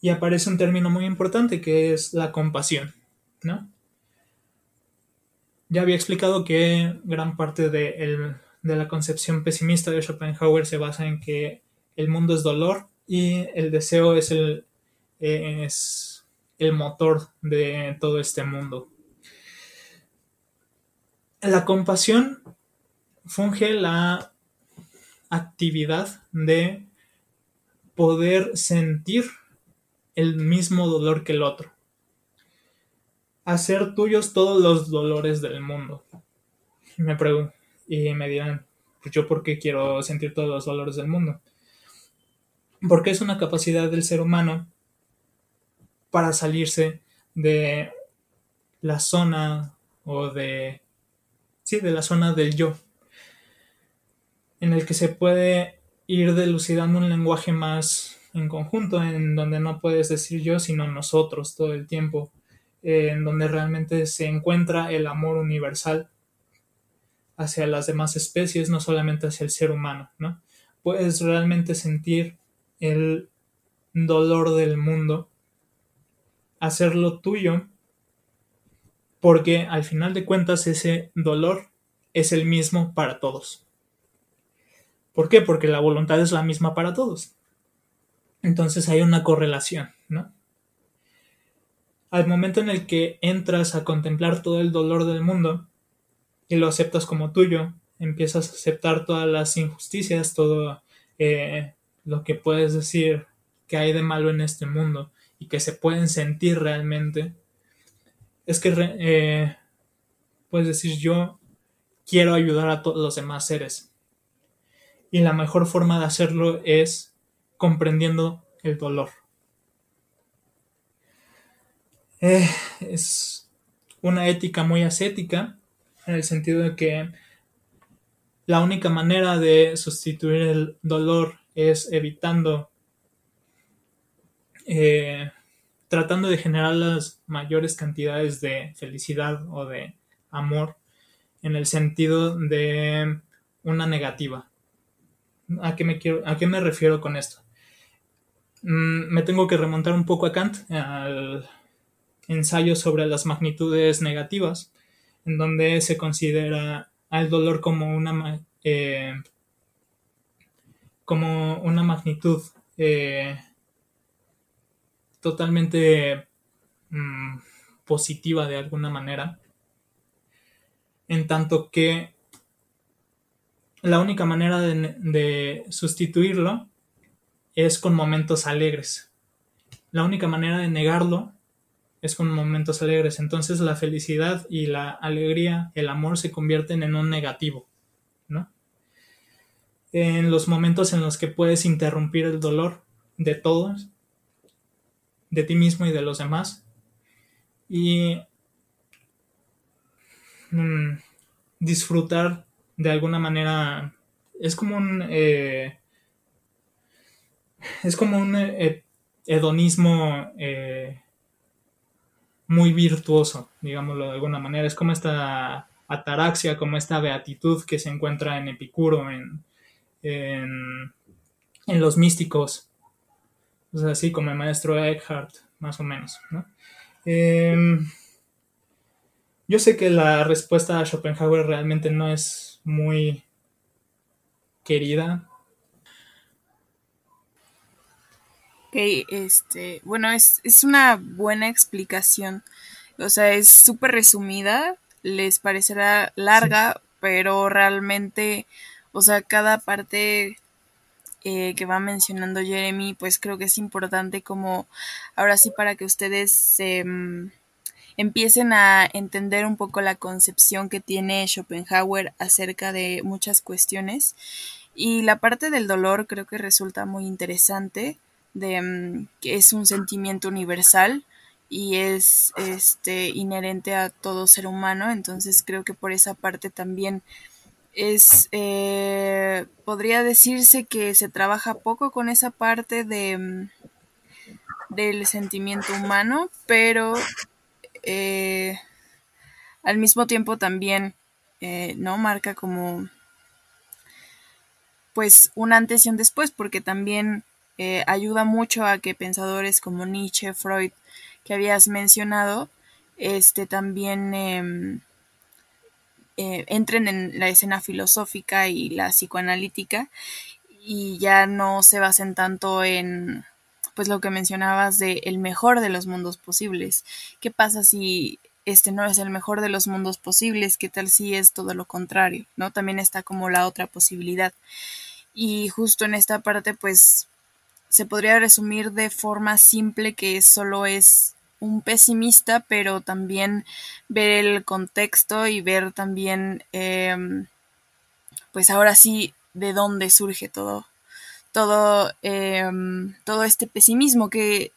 Y aparece un término muy importante que es la compasión, ¿no? Ya había explicado que gran parte de, la concepción pesimista de Schopenhauer se basa en que el mundo es dolor y el deseo es el, es el motor de todo este mundo. La compasión funge la actividad de poder sentir el mismo dolor que el otro. Hacer tuyos todos los dolores del mundo. Me pregunto, y me dirán, pues yo por qué quiero sentir todos los dolores del mundo. Porque es una capacidad del ser humano para salirse de la zona o de sí, de la zona del yo en el que se puede ir delucidando un lenguaje más en conjunto, en donde no puedes decir yo, sino nosotros todo el tiempo, en donde realmente se encuentra el amor universal hacia las demás especies, no solamente hacia el ser humano, ¿no? Puedes realmente sentir el dolor del mundo, hacerlo tuyo, porque al final de cuentas ese dolor es el mismo para todos. ¿Por qué? Porque la voluntad es la misma para todos. Entonces hay una correlación, ¿no? Al momento en el que entras a contemplar todo el dolor del mundo y lo aceptas como tuyo, empiezas a aceptar todas las injusticias, todo eh, lo que puedes decir que hay de malo en este mundo y que se pueden sentir realmente, es que eh, puedes decir yo quiero ayudar a todos los demás seres y la mejor forma de hacerlo es comprendiendo el dolor. Eh, es una ética muy ascética en el sentido de que la única manera de sustituir el dolor es evitando, eh, tratando de generar las mayores cantidades de felicidad o de amor en el sentido de una negativa. ¿A qué me, quiero, a qué me refiero con esto? Mm, me tengo que remontar un poco a Kant, al ensayo sobre las magnitudes negativas, en donde se considera al dolor como una, eh, como una magnitud eh, totalmente mm, positiva de alguna manera, en tanto que la única manera de, sustituirlo es con momentos alegres. La única manera de negarlo es con momentos alegres. Entonces la felicidad y la alegría, el amor se convierten en un negativo, ¿no? En los momentos en los que puedes interrumpir el dolor de todos, de ti mismo y de los demás, y mm, disfrutar de alguna manera es como un eh, es como un eh, hedonismo eh, muy virtuoso, digámoslo de alguna manera. Es como esta ataraxia, como esta beatitud que se encuentra en Epicuro, en, en, los místicos. O sea, así como el maestro Eckhart, más o menos. Em, yo sé que la respuesta a Schopenhauer realmente no es muy querida. Ok, este, bueno, es, es una buena explicación. O sea, es súper resumida, les parecerá larga, pero realmente, o sea, cada parte eh, que va mencionando Jeremy, pues creo que es importante como ahora sí para que ustedes se... Mm, empiecen a entender un poco la concepción que tiene Schopenhauer acerca de muchas cuestiones. Y la parte del dolor creo que resulta muy interesante, de mm, que es un sentimiento universal y es este inherente a todo ser humano, entonces creo que por esa parte también es, eh, podría decirse que se trabaja poco con esa parte de, mm, del sentimiento humano, pero eh, al mismo tiempo también, eh, ¿no? Marca como, pues, un antes y un después, porque también ayuda mucho a que pensadores como Nietzsche, Freud, que habías mencionado, este también em, eh, entren en la escena filosófica y la psicoanalítica y ya no se basen tanto en pues lo que mencionabas de el mejor de los mundos posibles. ¿Qué pasa si este no es el mejor de los mundos posibles? ¿Qué tal si es todo lo contrario? ¿No? También está como la otra posibilidad. Y justo en esta parte pues se podría resumir de forma simple que solo es un pesimista, pero también ver el contexto y ver también, em, pues ahora sí, de dónde surge todo, todo, em, todo este pesimismo que,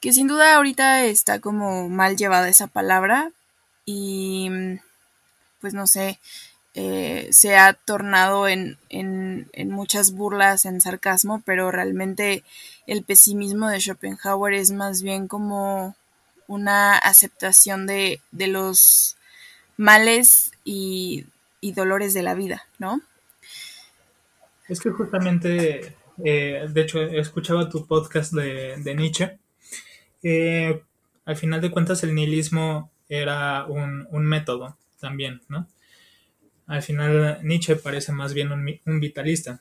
que sin duda ahorita está como mal llevada esa palabra y pues no sé, eh, se ha tornado en, en, en, muchas burlas, en sarcasmo, pero realmente el pesimismo de Schopenhauer es más bien como una aceptación de, de los males y, dolores de la vida, ¿no? Es que justamente, eh, de hecho, escuchaba tu podcast de, de Nietzsche. Eh, al final de cuentas, el nihilismo era un, método también, ¿no? Al final, Nietzsche parece más bien un, vitalista.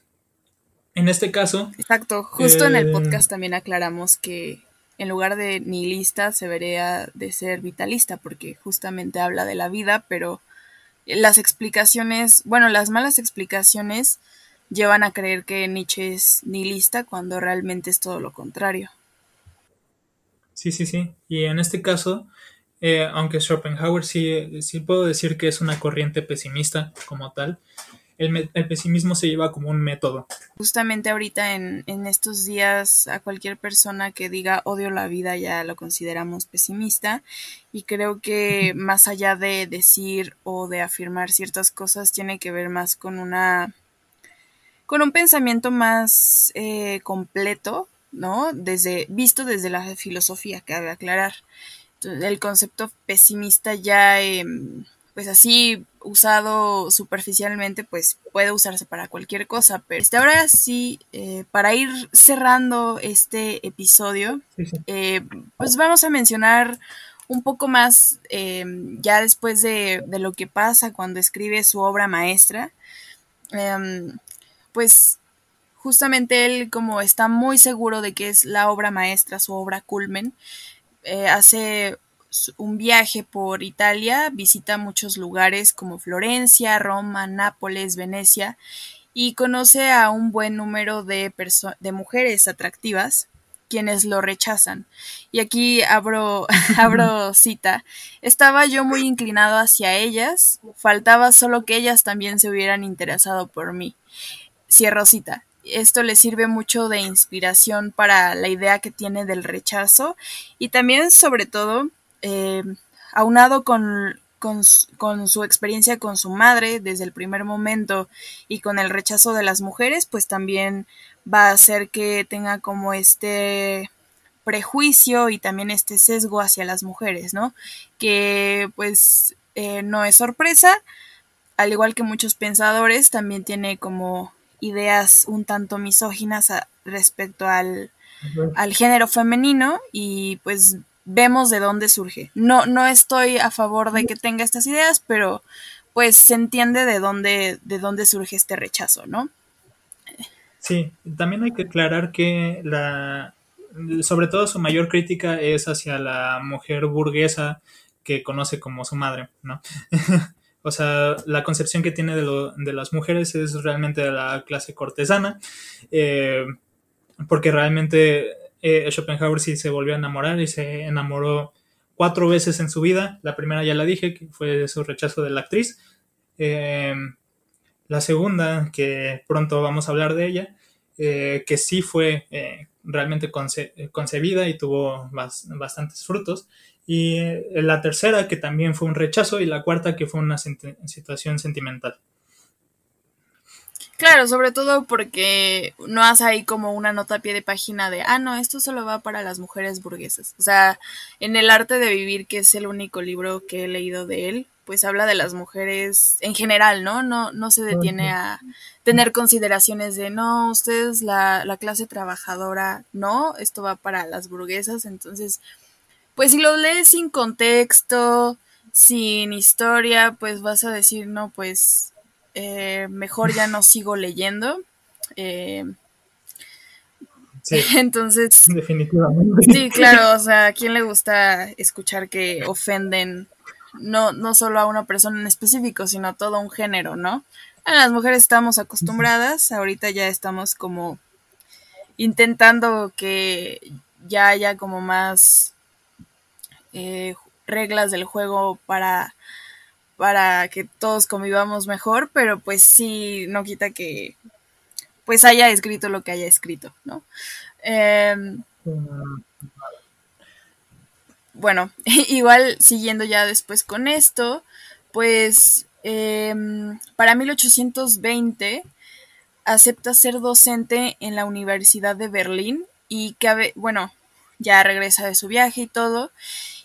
En este caso. Exacto, justo en el podcast también aclaramos que en lugar de nihilista se vería de ser vitalista, porque justamente habla de la vida, pero las explicaciones, bueno, las malas explicaciones llevan a creer que Nietzsche es nihilista cuando realmente es todo lo contrario. Sí, sí, sí. Y en este caso, eh, aunque Schopenhauer sí, sí puedo decir que es una corriente pesimista como tal, el, pesimismo se lleva como un método. Justamente ahorita en, estos días a cualquier persona que diga odio la vida ya lo consideramos pesimista y creo que más allá de decir o de afirmar ciertas cosas tiene que ver más con una con un pensamiento más eh, completo, ¿no? Desde, visto desde la filosofía, cabe aclarar. El concepto pesimista ya em, pues así usado superficialmente, pues puede usarse para cualquier cosa. Pero este, ahora sí, eh, para ir cerrando este episodio, eh, pues vamos a mencionar un poco más em, ya después de, de, lo que pasa cuando escribe su obra maestra. Em, pues justamente él como está muy seguro de que es la obra maestra, su obra culmen, eh, hace un viaje por Italia, visita muchos lugares como Florencia, Roma, Nápoles, Venecia y conoce a un buen número de, de mujeres atractivas quienes lo rechazan. Y aquí abro, abro cita. Estaba yo muy inclinado hacia ellas, faltaba solo que ellas también se hubieran interesado por mí. Cierro cita. Esto le sirve mucho de inspiración para la idea que tiene del rechazo y también sobre todo eh, aunado con, con, su experiencia con su madre desde el primer momento y con el rechazo de las mujeres, pues también va a hacer que tenga como este prejuicio y también este sesgo hacia las mujeres, ¿no? Que pues eh, no es sorpresa, al igual que muchos pensadores, también tiene como ideas un tanto misóginas respecto al, al género femenino y pues vemos de dónde surge. No, no estoy a favor de que tenga estas ideas, pero pues se entiende de dónde, de dónde surge este rechazo, ¿no? Sí, también hay que aclarar que la, sobre todo su mayor crítica es hacia la mujer burguesa que conoce como su madre, ¿no? o sea, la concepción que tiene de, lo, de, las mujeres es realmente de la clase cortesana, eh, porque realmente eh, Schopenhauer sí se volvió a enamorar y se enamoró cuatro veces en su vida. La primera ya la dije, que fue su rechazo de la actriz. Eh, la segunda, que pronto vamos a hablar de ella, que sí fue realmente concebida y tuvo bastantes frutos. Y la tercera, que también fue un rechazo. Y la cuarta, que fue una situación sentimental. Claro, sobre todo porque no hace ahí como una nota a pie de página de, ah, no, esto solo va para las mujeres burguesas. O sea, en El arte de vivir, que es el único libro que he leído de él, pues habla de las mujeres en general, ¿no? No, no se detiene a tener consideraciones de, no, ustedes la, la clase trabajadora, no, esto va para las burguesas. Entonces, pues si lo lees sin contexto, sin historia, pues vas a decir, no, pues eh, mejor ya no sigo leyendo. Eh, Sí, entonces, definitivamente. sí, claro, o sea, ¿a quién le gusta escuchar que ofenden no, no solo a una persona en específico, sino a todo un género, ¿no? A las mujeres estamos acostumbradas, ahorita ya estamos como intentando que ya haya como más eh, reglas del juego para para que todos convivamos mejor, pero pues sí, no quita que pues haya escrito lo que haya escrito, ¿no? Eh, bueno, igual siguiendo ya después con esto, pues eh, para 1820 acepta ser docente en la Universidad de Berlín y que, bueno, ya regresa de su viaje y todo,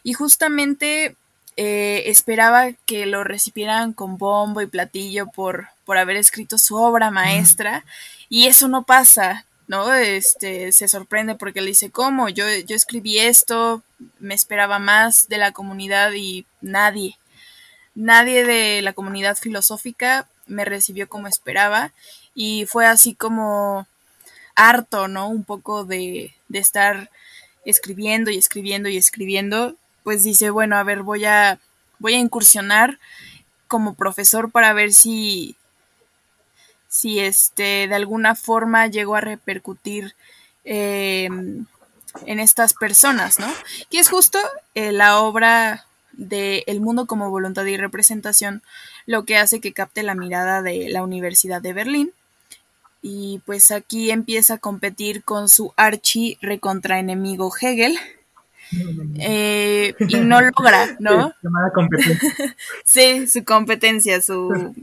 y justamente eh, esperaba que lo recibieran con bombo y platillo por, por haber escrito su obra maestra, y eso no pasa, ¿no? Este, se sorprende porque le dice, ¿cómo? Yo, yo escribí esto, me esperaba más de la comunidad y nadie, nadie de la comunidad filosófica me recibió como esperaba y fue así como harto, ¿no? Un poco de, de estar escribiendo y escribiendo y escribiendo, pues dice, bueno, a ver, voy a, voy a incursionar como profesor para ver si, si este, de alguna forma llegó a repercutir eh, en estas personas, ¿no? Que es justo eh, la obra de El mundo como voluntad y representación lo que hace que capte la mirada de la Universidad de Berlín. Y pues aquí empieza a competir con su archi recontraenemigo Hegel. Eh, y no logra, ¿no? Llamada competencia. sí, su competencia, su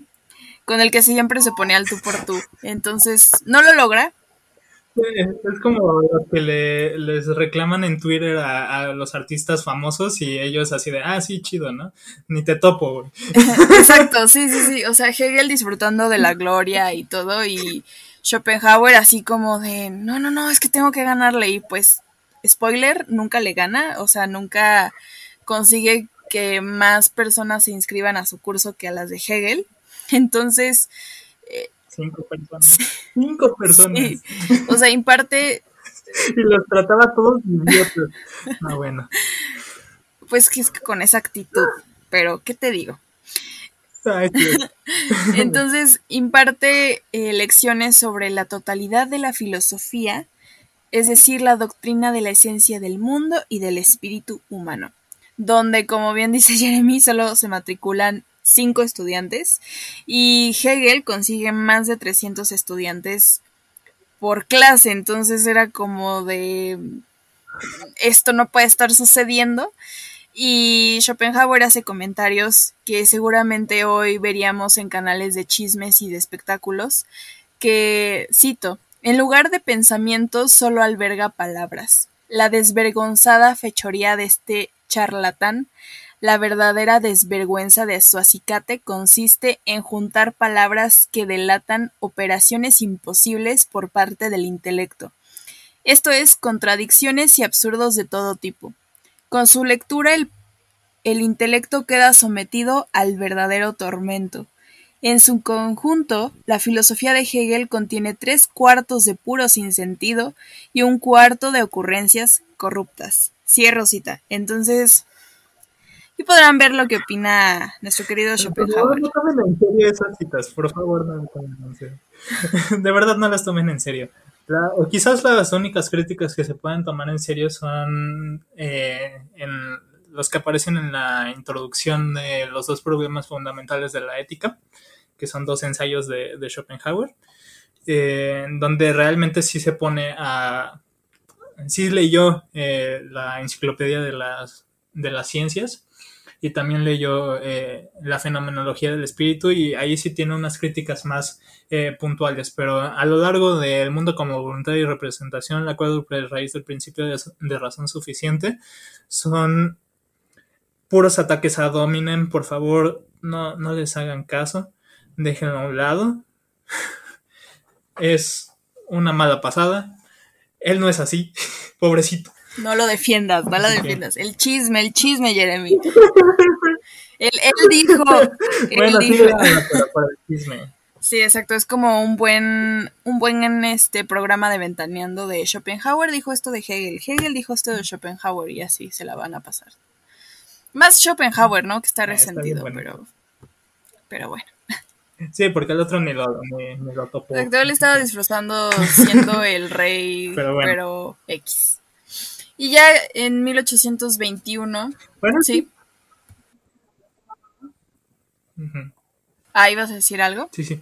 con el que siempre se pone al tú por tú. Entonces, no lo logra. Es como los que le, les reclaman en Twitter a, a, los artistas famosos y ellos así de, ah, sí, chido, ¿no? Ni te topo, güey. Exacto, sí, sí, sí. O sea, Hegel disfrutando de la gloria y todo y Schopenhauer así como de, no, no, no, es que tengo que ganarle y pues, spoiler, nunca le gana, o sea, nunca consigue que más personas se inscriban a su curso que a las de Hegel. Entonces... Eh, Cinco personas. Cinco personas. Sí. O sea, imparte... y los trataba todos idiotas. Ah, bueno. Pues que es que con esa actitud, pero ¿qué te digo? Entonces, imparte eh, lecciones sobre la totalidad de la filosofía, es decir, la doctrina de la esencia del mundo y del espíritu humano, donde, como bien dice Jeremy, solo se matriculan cinco estudiantes y Hegel consigue más de 300 estudiantes por clase, entonces era como de esto no puede estar sucediendo. Y Schopenhauer hace comentarios que seguramente hoy veríamos en canales de chismes y de espectáculos que cito en lugar de pensamientos solo alberga palabras. La desvergonzada fechoría de este charlatán la verdadera desvergüenza de su acicate consiste en juntar palabras que delatan operaciones imposibles por parte del intelecto, esto es, contradicciones y absurdos de todo tipo. Con su lectura el, el intelecto queda sometido al verdadero tormento. En su conjunto, la filosofía de Hegel contiene tres cuartos de puro sinsentido y un cuarto de ocurrencias corruptas. Cierro cita. Entonces, y podrán ver lo que opina nuestro querido Schopenhauer. No tomen en serio esas citas, por favor, no las tomen en serio. De verdad, no las tomen en serio. La, o quizás las únicas críticas que se pueden tomar en serio son eh, en los que aparecen en la introducción de los dos problemas fundamentales de la ética, que son dos ensayos de, de Schopenhauer, eh, donde realmente sí se pone a... Sí leyó eh, la enciclopedia de las, de las ciencias y también leyó eh, La fenomenología del espíritu y ahí sí tiene unas críticas más eh, puntuales, pero a lo largo del mundo como voluntad y representación, la cuádruple raíz del principio de, razón suficiente son puros ataques a Dominen, por favor, no, no les hagan caso, déjenlo a un lado. es una mala pasada. Él no es así, pobrecito. No lo defiendas, no lo defiendas. El chisme, el chisme, Jeremy. él, dijo. bueno, sí, el chisme. Sí, exacto. Es como un buen, un buen este programa de ventaneando de Schopenhauer dijo esto de Hegel. Hegel dijo esto de Schopenhauer y así se la van a pasar. Más Schopenhauer, ¿no? Que está ah, resentido, pero. Pero bueno. Sí, porque el otro ni lo, ni, lo topó. Él estaba disfrazando siendo el rey, pero, X. Y ya en 1821. Bueno, sí. Ah, ¿ibas a decir algo? Sí, sí.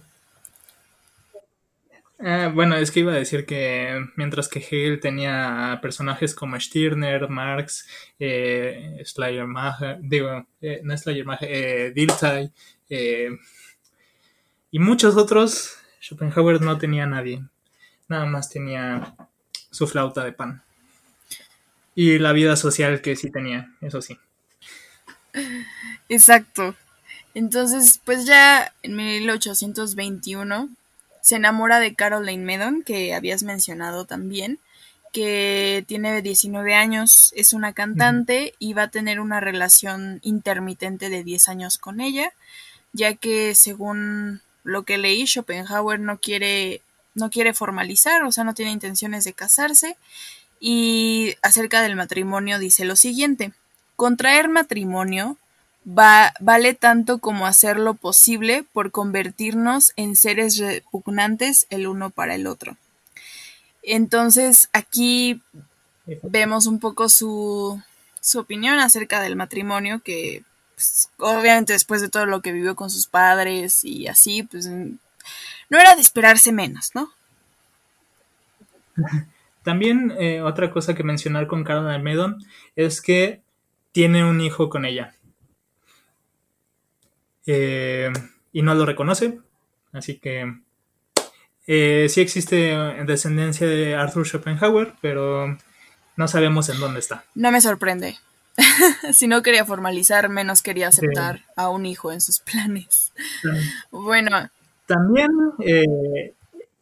Ah, bueno, es que iba a decir que mientras que Hegel tenía personajes como Stirner, Marx, eh, Schleiermacher, digo, eh, no Schleiermacher, eh, Dilthey, eh, y muchos otros, Schopenhauer no tenía a nadie. Nada más tenía su flauta de pan. Y la vida social que sí tenía, eso sí. Exacto. Entonces, pues ya en 1821 se enamora de Caroline Medon, que habías mencionado también, que tiene 19 años, es una cantante y va a tener una relación intermitente de 10 años con ella, ya que según lo que leí, Schopenhauer no quiere, no quiere formalizar, o sea, no tiene intenciones de casarse. Y acerca del matrimonio dice lo siguiente, contraer matrimonio va, vale tanto como hacer lo posible por convertirnos en seres repugnantes el uno para el otro. Entonces aquí vemos un poco su, su opinión acerca del matrimonio que pues, obviamente después de todo lo que vivió con sus padres y así, pues no era de esperarse menos, ¿no? También eh, otra cosa que mencionar con Carol Almedon es que tiene un hijo con ella. Eh, y no lo reconoce, así que eh, sí existe descendencia de Arthur Schopenhauer, pero no sabemos en dónde está. No me sorprende. si no quería formalizar, menos quería aceptar a un hijo en sus planes. Bueno. También eh,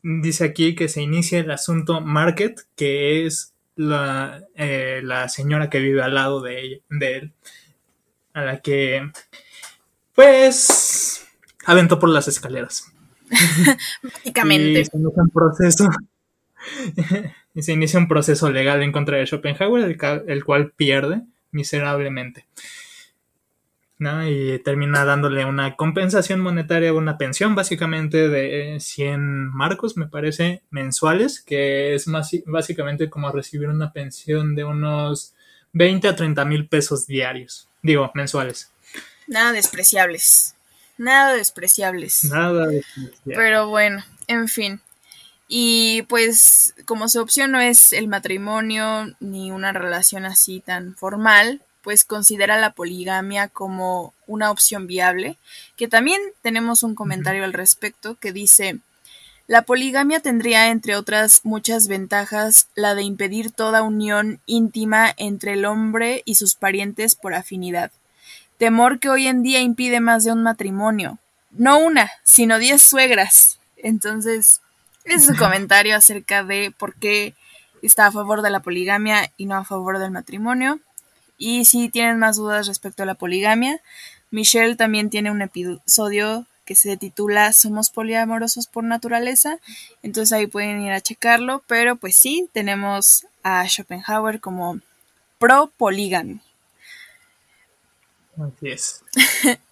dice aquí que se inicia el asunto Market, que es la, eh, la señora que vive al lado de, de él, a la que, pues, aventó por las escaleras. Básicamente. Y se inicia un proceso. y se inicia un proceso legal en contra de Schopenhauer, el cual pierde miserablemente. Y termina dándole una compensación monetaria, una pensión básicamente de 100 marcos, me parece, mensuales, que es más, básicamente como recibir una pensión de unos 20 a 30 mil pesos diarios, digo, mensuales. Nada despreciables, nada despreciables. Nada despreciables. Pero bueno, en fin. Y pues como su opción no es el matrimonio ni una relación así tan formal, pues considera la poligamia como una opción viable, que también tenemos un comentario al respecto que dice, la poligamia tendría, entre otras muchas ventajas, la de impedir toda unión íntima entre el hombre y sus parientes por afinidad, temor que hoy en día impide más de un matrimonio, no una, sino diez suegras. Entonces, es su comentario acerca de por qué está a favor de la poligamia y no a favor del matrimonio. Y si tienen más dudas respecto a la poligamia, Michelle también tiene un episodio que se titula Somos poliamorosos por naturaleza, entonces ahí pueden ir a checarlo, pero pues sí, tenemos a Schopenhauer como pro poligamia. Así es.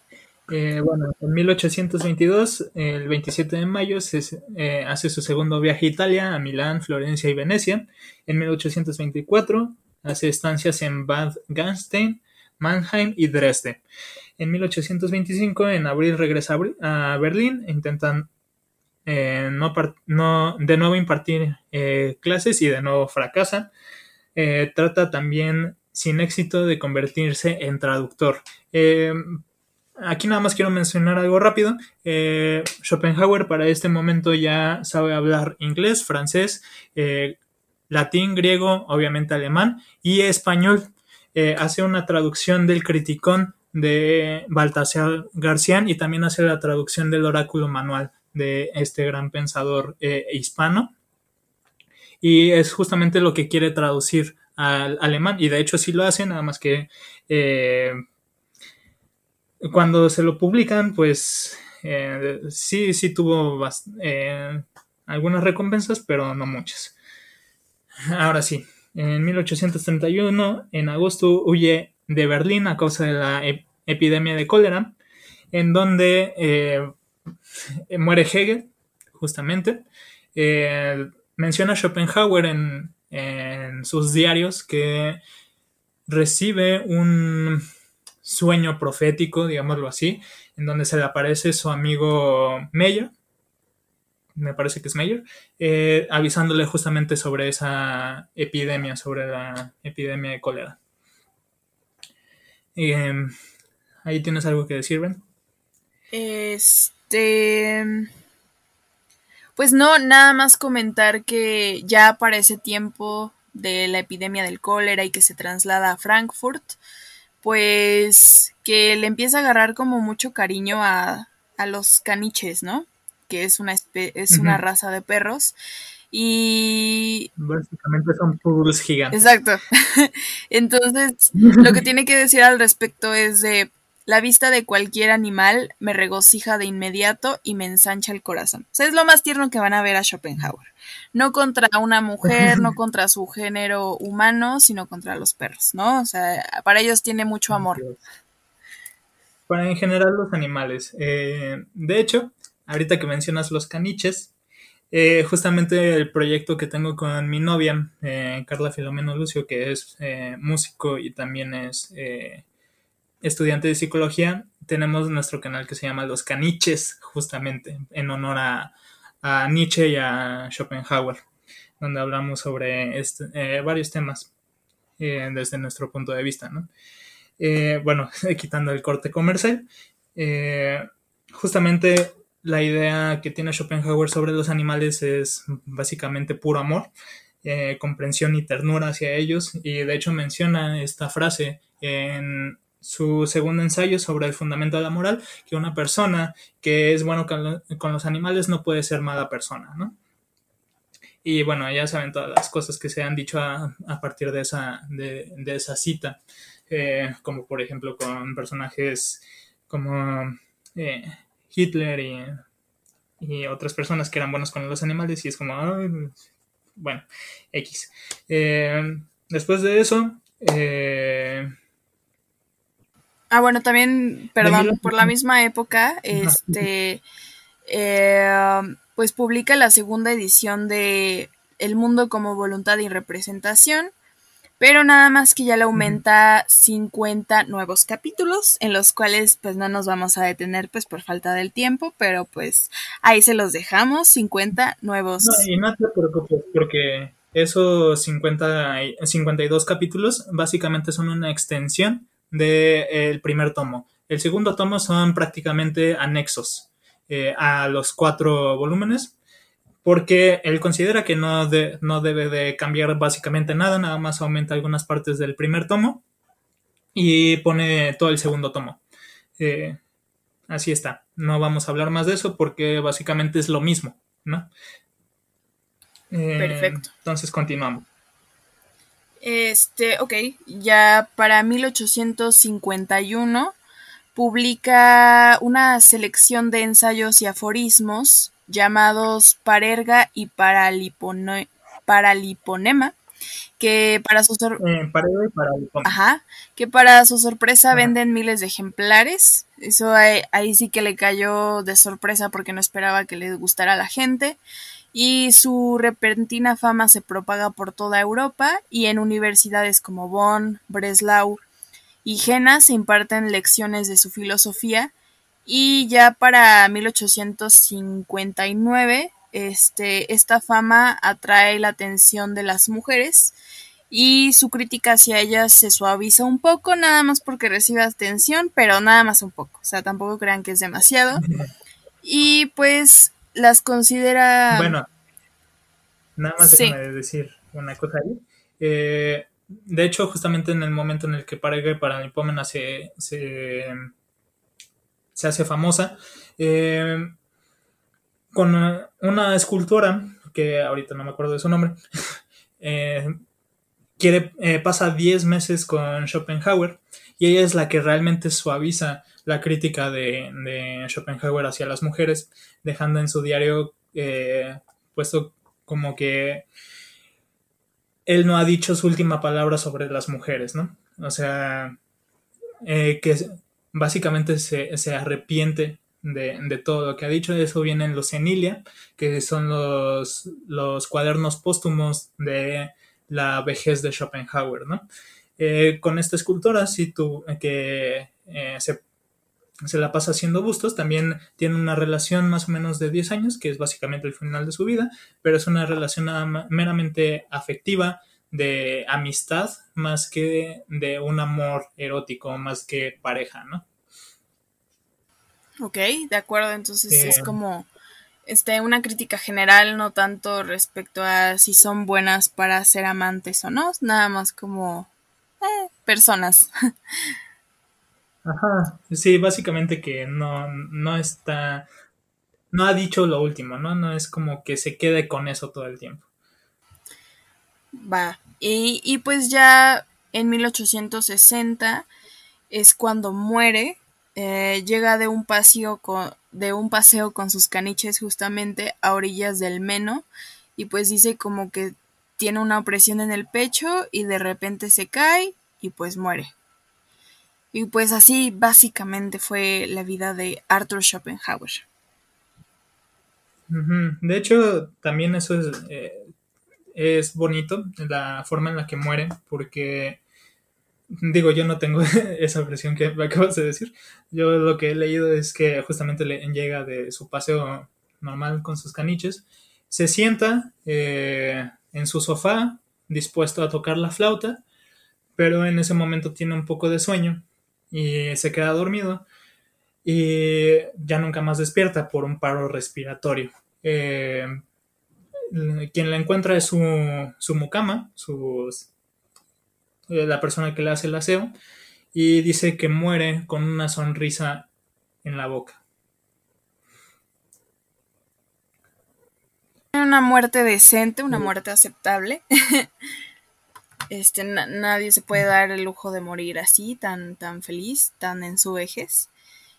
Eh, bueno, en 1822, el 27 de mayo, eh, hace su segundo viaje a Italia, a Milán, Florencia y Venecia. En 1824, hace estancias en Bad Gastein, Mannheim y Dresde. En 1825, en abril, regresa a Berlín intentan eh, no, de nuevo impartir clases y de nuevo fracasa. trata también sin éxito de convertirse en traductor. Eh, aquí nada más quiero mencionar algo rápido. Eh, Schopenhauer para este momento ya sabe hablar inglés, francés, eh, latín, griego, obviamente alemán y español. hace una traducción del Criticón de Baltasar García y también hace la traducción del oráculo manual de este gran pensador hispano. Y es justamente lo que quiere traducir al alemán. Y de hecho sí lo hace, nada más que cuando se lo publican, pues eh, sí, sí tuvo eh, algunas recompensas, pero no muchas. Ahora sí, en 1831, en agosto, huye de Berlín a causa de la epidemia de cólera, en donde eh, muere Hegel, justamente. menciona Schopenhauer en sus diarios que recibe un sueño profético, digámoslo así, en donde se le aparece su amigo Meyer, me parece que es Meyer, eh, avisándole justamente sobre esa epidemia, sobre la epidemia de cólera. Em, ahí tienes algo que decir, Ben. Este. Pues no, nada más comentar que ya para ese tiempo de la epidemia del cólera y que se traslada a Frankfurt, pues que le empieza a agarrar como mucho cariño a, a los caniches, ¿no? Que es una, es una raza de perros. Y. Básicamente son poodles gigantes. Exacto. Entonces, lo que tiene que decir al respecto es de. La vista de cualquier animal me regocija de inmediato y me ensancha el corazón. O sea, es lo más tierno que van a ver a Schopenhauer no contra una mujer, no contra su género humano, sino contra los perros, ¿no? O sea, para ellos tiene mucho amor. Para en general los animales. Eh, de hecho, ahorita que mencionas los caniches, eh, justamente el proyecto que tengo con mi novia, eh, Carla Filomeno Lucio, que es músico y también es estudiante de psicología, tenemos nuestro canal que se llama Los Caniches, justamente en honor a, a Nietzsche y a Schopenhauer, donde hablamos sobre este, eh, varios temas eh, desde nuestro punto de vista. ¿no? Eh, bueno, quitando el corte comercial, justamente la idea que tiene Schopenhauer sobre los animales es básicamente puro amor, comprensión y ternura hacia ellos, y de hecho menciona esta frase en su segundo ensayo sobre el fundamento de la moral, que una persona que es bueno con, los animales no puede ser mala persona, ¿no? Y bueno, ya saben todas las cosas que se han dicho a, partir de esa, de, esa cita, eh, como por ejemplo con personajes como eh, Hitler y, y, otras personas que eran buenos con los animales, y es como, bueno, X. Eh, después de eso, Ah, bueno, también, perdón, por la misma época, este, eh, pues publica la segunda edición de El mundo como voluntad y representación, pero nada más que ya le aumenta 50 nuevos capítulos, en los cuales pues no nos vamos a detener pues por falta del tiempo, pero pues ahí se los dejamos, 50 nuevos. No, y no te preocupes, porque esos 50, 52 capítulos básicamente son una extensión del primer tomo. El segundo tomo son prácticamente anexos eh, a los cuatro volúmenes, porque él considera que no, no debe de cambiar básicamente nada, nada más aumenta algunas partes del primer tomo y pone todo el segundo tomo. Eh, así está. No vamos a hablar más de eso porque básicamente es lo mismo, ¿no? Eh, Perfecto. Entonces continuamos. Este, ok, ya para 1851 publica una selección de ensayos y aforismos llamados Parerga y Paraliponema, que para su eh, que para su sorpresa venden miles de ejemplares. Eso ahí, sí que le cayó de sorpresa porque no esperaba que le gustara a la gente y su repentina fama se propaga por toda Europa y en universidades como Bonn, Breslau y Jena se imparten lecciones de su filosofía. Y ya para 1859 este, esta fama atrae la atención de las mujeres y su crítica hacia ella se suaviza un poco, nada más porque recibe atención, pero nada más un poco, o sea, tampoco crean que es demasiado. Y pues las considera... Bueno, nada más déjame decir una cosa ahí. Eh, de hecho, justamente en el momento en el que Parega para Nipómena se, se, se hace famosa, eh, con una escultora, que ahorita no me acuerdo de su nombre, eh, quiere, pasa 10 meses con Schopenhauer y ella es la que realmente suaviza la crítica de, de Schopenhauer hacia las mujeres, dejando en su diario puesto como que él no ha dicho su última palabra sobre las mujeres, ¿no? O sea, eh, que básicamente se, arrepiente de, todo lo que ha dicho. Eso viene en los Enilia, que son los, los cuadernos póstumos de la vejez de Schopenhauer, ¿no? Eh, con esta escultora, sí, tú, que eh, se se la pasa haciendo bustos, también tiene una relación más o menos de 10 años, que es básicamente el final de su vida, pero es una relación meramente afectiva, de amistad, más que de un amor erótico, más que pareja, ¿no? Ok, de acuerdo, entonces es eh, como este, una crítica general, no tanto respecto a si son buenas para ser amantes o no, nada más como eh, personas. Ajá, sí, básicamente que no, no está, no ha dicho lo último, ¿no? No es como que se quede con eso todo el tiempo. Va, y, y pues ya en 1860 es cuando muere, eh, llega de un paseo con, de un paseo con sus caniches justamente a orillas del Meno y pues dice como que tiene una opresión en el pecho y de repente se cae y pues muere. Y pues así básicamente fue la vida de Arthur Schopenhauer. De hecho, también eso es, eh, es bonito, la forma en la que muere, porque digo, yo no tengo esa versión que me acabas de decir. Yo lo que he leído es que justamente le llega de su paseo normal con sus caniches, se sienta eh, en su sofá dispuesto a tocar la flauta, pero en ese momento tiene un poco de sueño y se queda dormido y ya nunca más despierta por un paro respiratorio. Eh, quien la encuentra es su, su mucama, eh, la persona que le hace el aseo, y dice que muere con una sonrisa en la boca. Una muerte decente, una muerte aceptable. Este, nadie se puede dar el lujo de morir así, tan, tan feliz, tan en su vejez.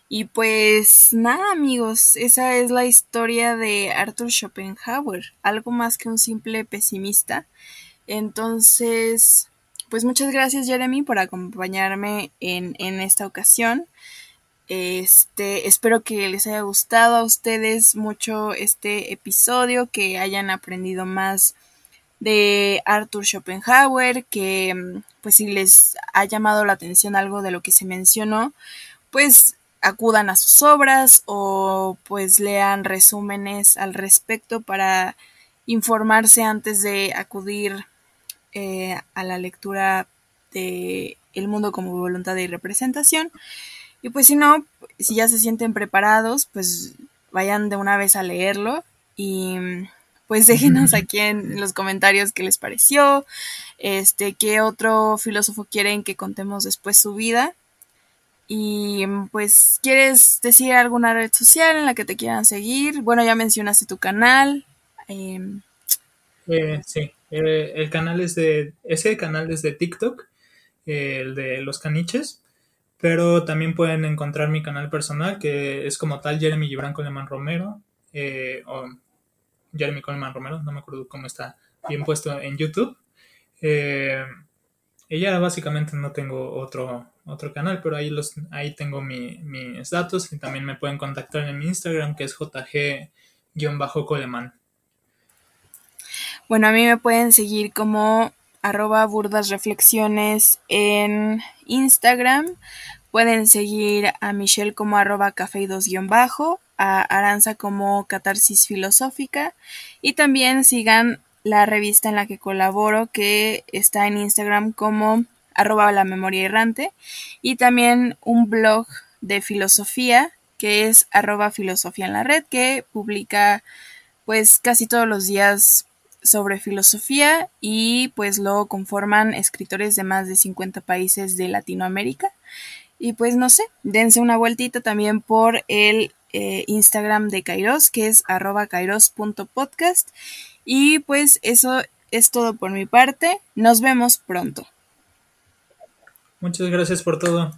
Y pues nada amigos, esa es la historia de Arthur Schopenhauer, algo más que un simple pesimista. Entonces, pues muchas gracias Jeremy por acompañarme en, en esta ocasión. Este, espero que les haya gustado a ustedes mucho este episodio, que hayan aprendido más de Arthur Schopenhauer, que mm, pues si les ha llamado la atención algo de lo que se mencionó, pues acudan a sus obras o pues lean resúmenes al respecto para informarse antes de acudir eh, a la lectura de El mundo como voluntad y representación. Y pues si no, si ya se sienten preparados, pues vayan de una vez a leerlo y pues déjenos aquí en los comentarios qué les pareció, este, qué otro filósofo quieren que contemos después su vida. Y pues, ¿quieres decir alguna red social en la que te quieran seguir? Bueno, ya mencionaste tu canal. Em, eh, sí, eh, el canal es de, ese canal es de TikTok, el de los caniches, pero también pueden encontrar mi canal personal que es como tal Jeremy Gibran Coleman Romero, eh, o Jeremy Coleman Romero, no me acuerdo cómo está bien puesto en YouTube. Eh, ella básicamente no tengo otro, otro canal, pero ahí, los, ahí tengo mis datos y también me pueden contactar en mi Instagram que es jg-coleman. Bueno, a mí me pueden seguir como arroba burdas reflexiones en Instagram. Pueden seguir a Michelle como arroba café 2 bajo a Aranza como Catarsis Filosófica y también sigan la revista en la que colaboro, que está en Instagram como arroba la memoria errante, y también un blog de filosofía que es arroba filosofía en la red, que publica pues casi todos los días sobre filosofía y pues lo conforman escritores de más de 50 países de Latinoamérica. Y pues no sé, dense una vueltita también por el eh, Instagram de Kairos, que es arroba kairos.podcast. Y pues eso es todo por mi parte. Nos vemos pronto. Muchas gracias por todo.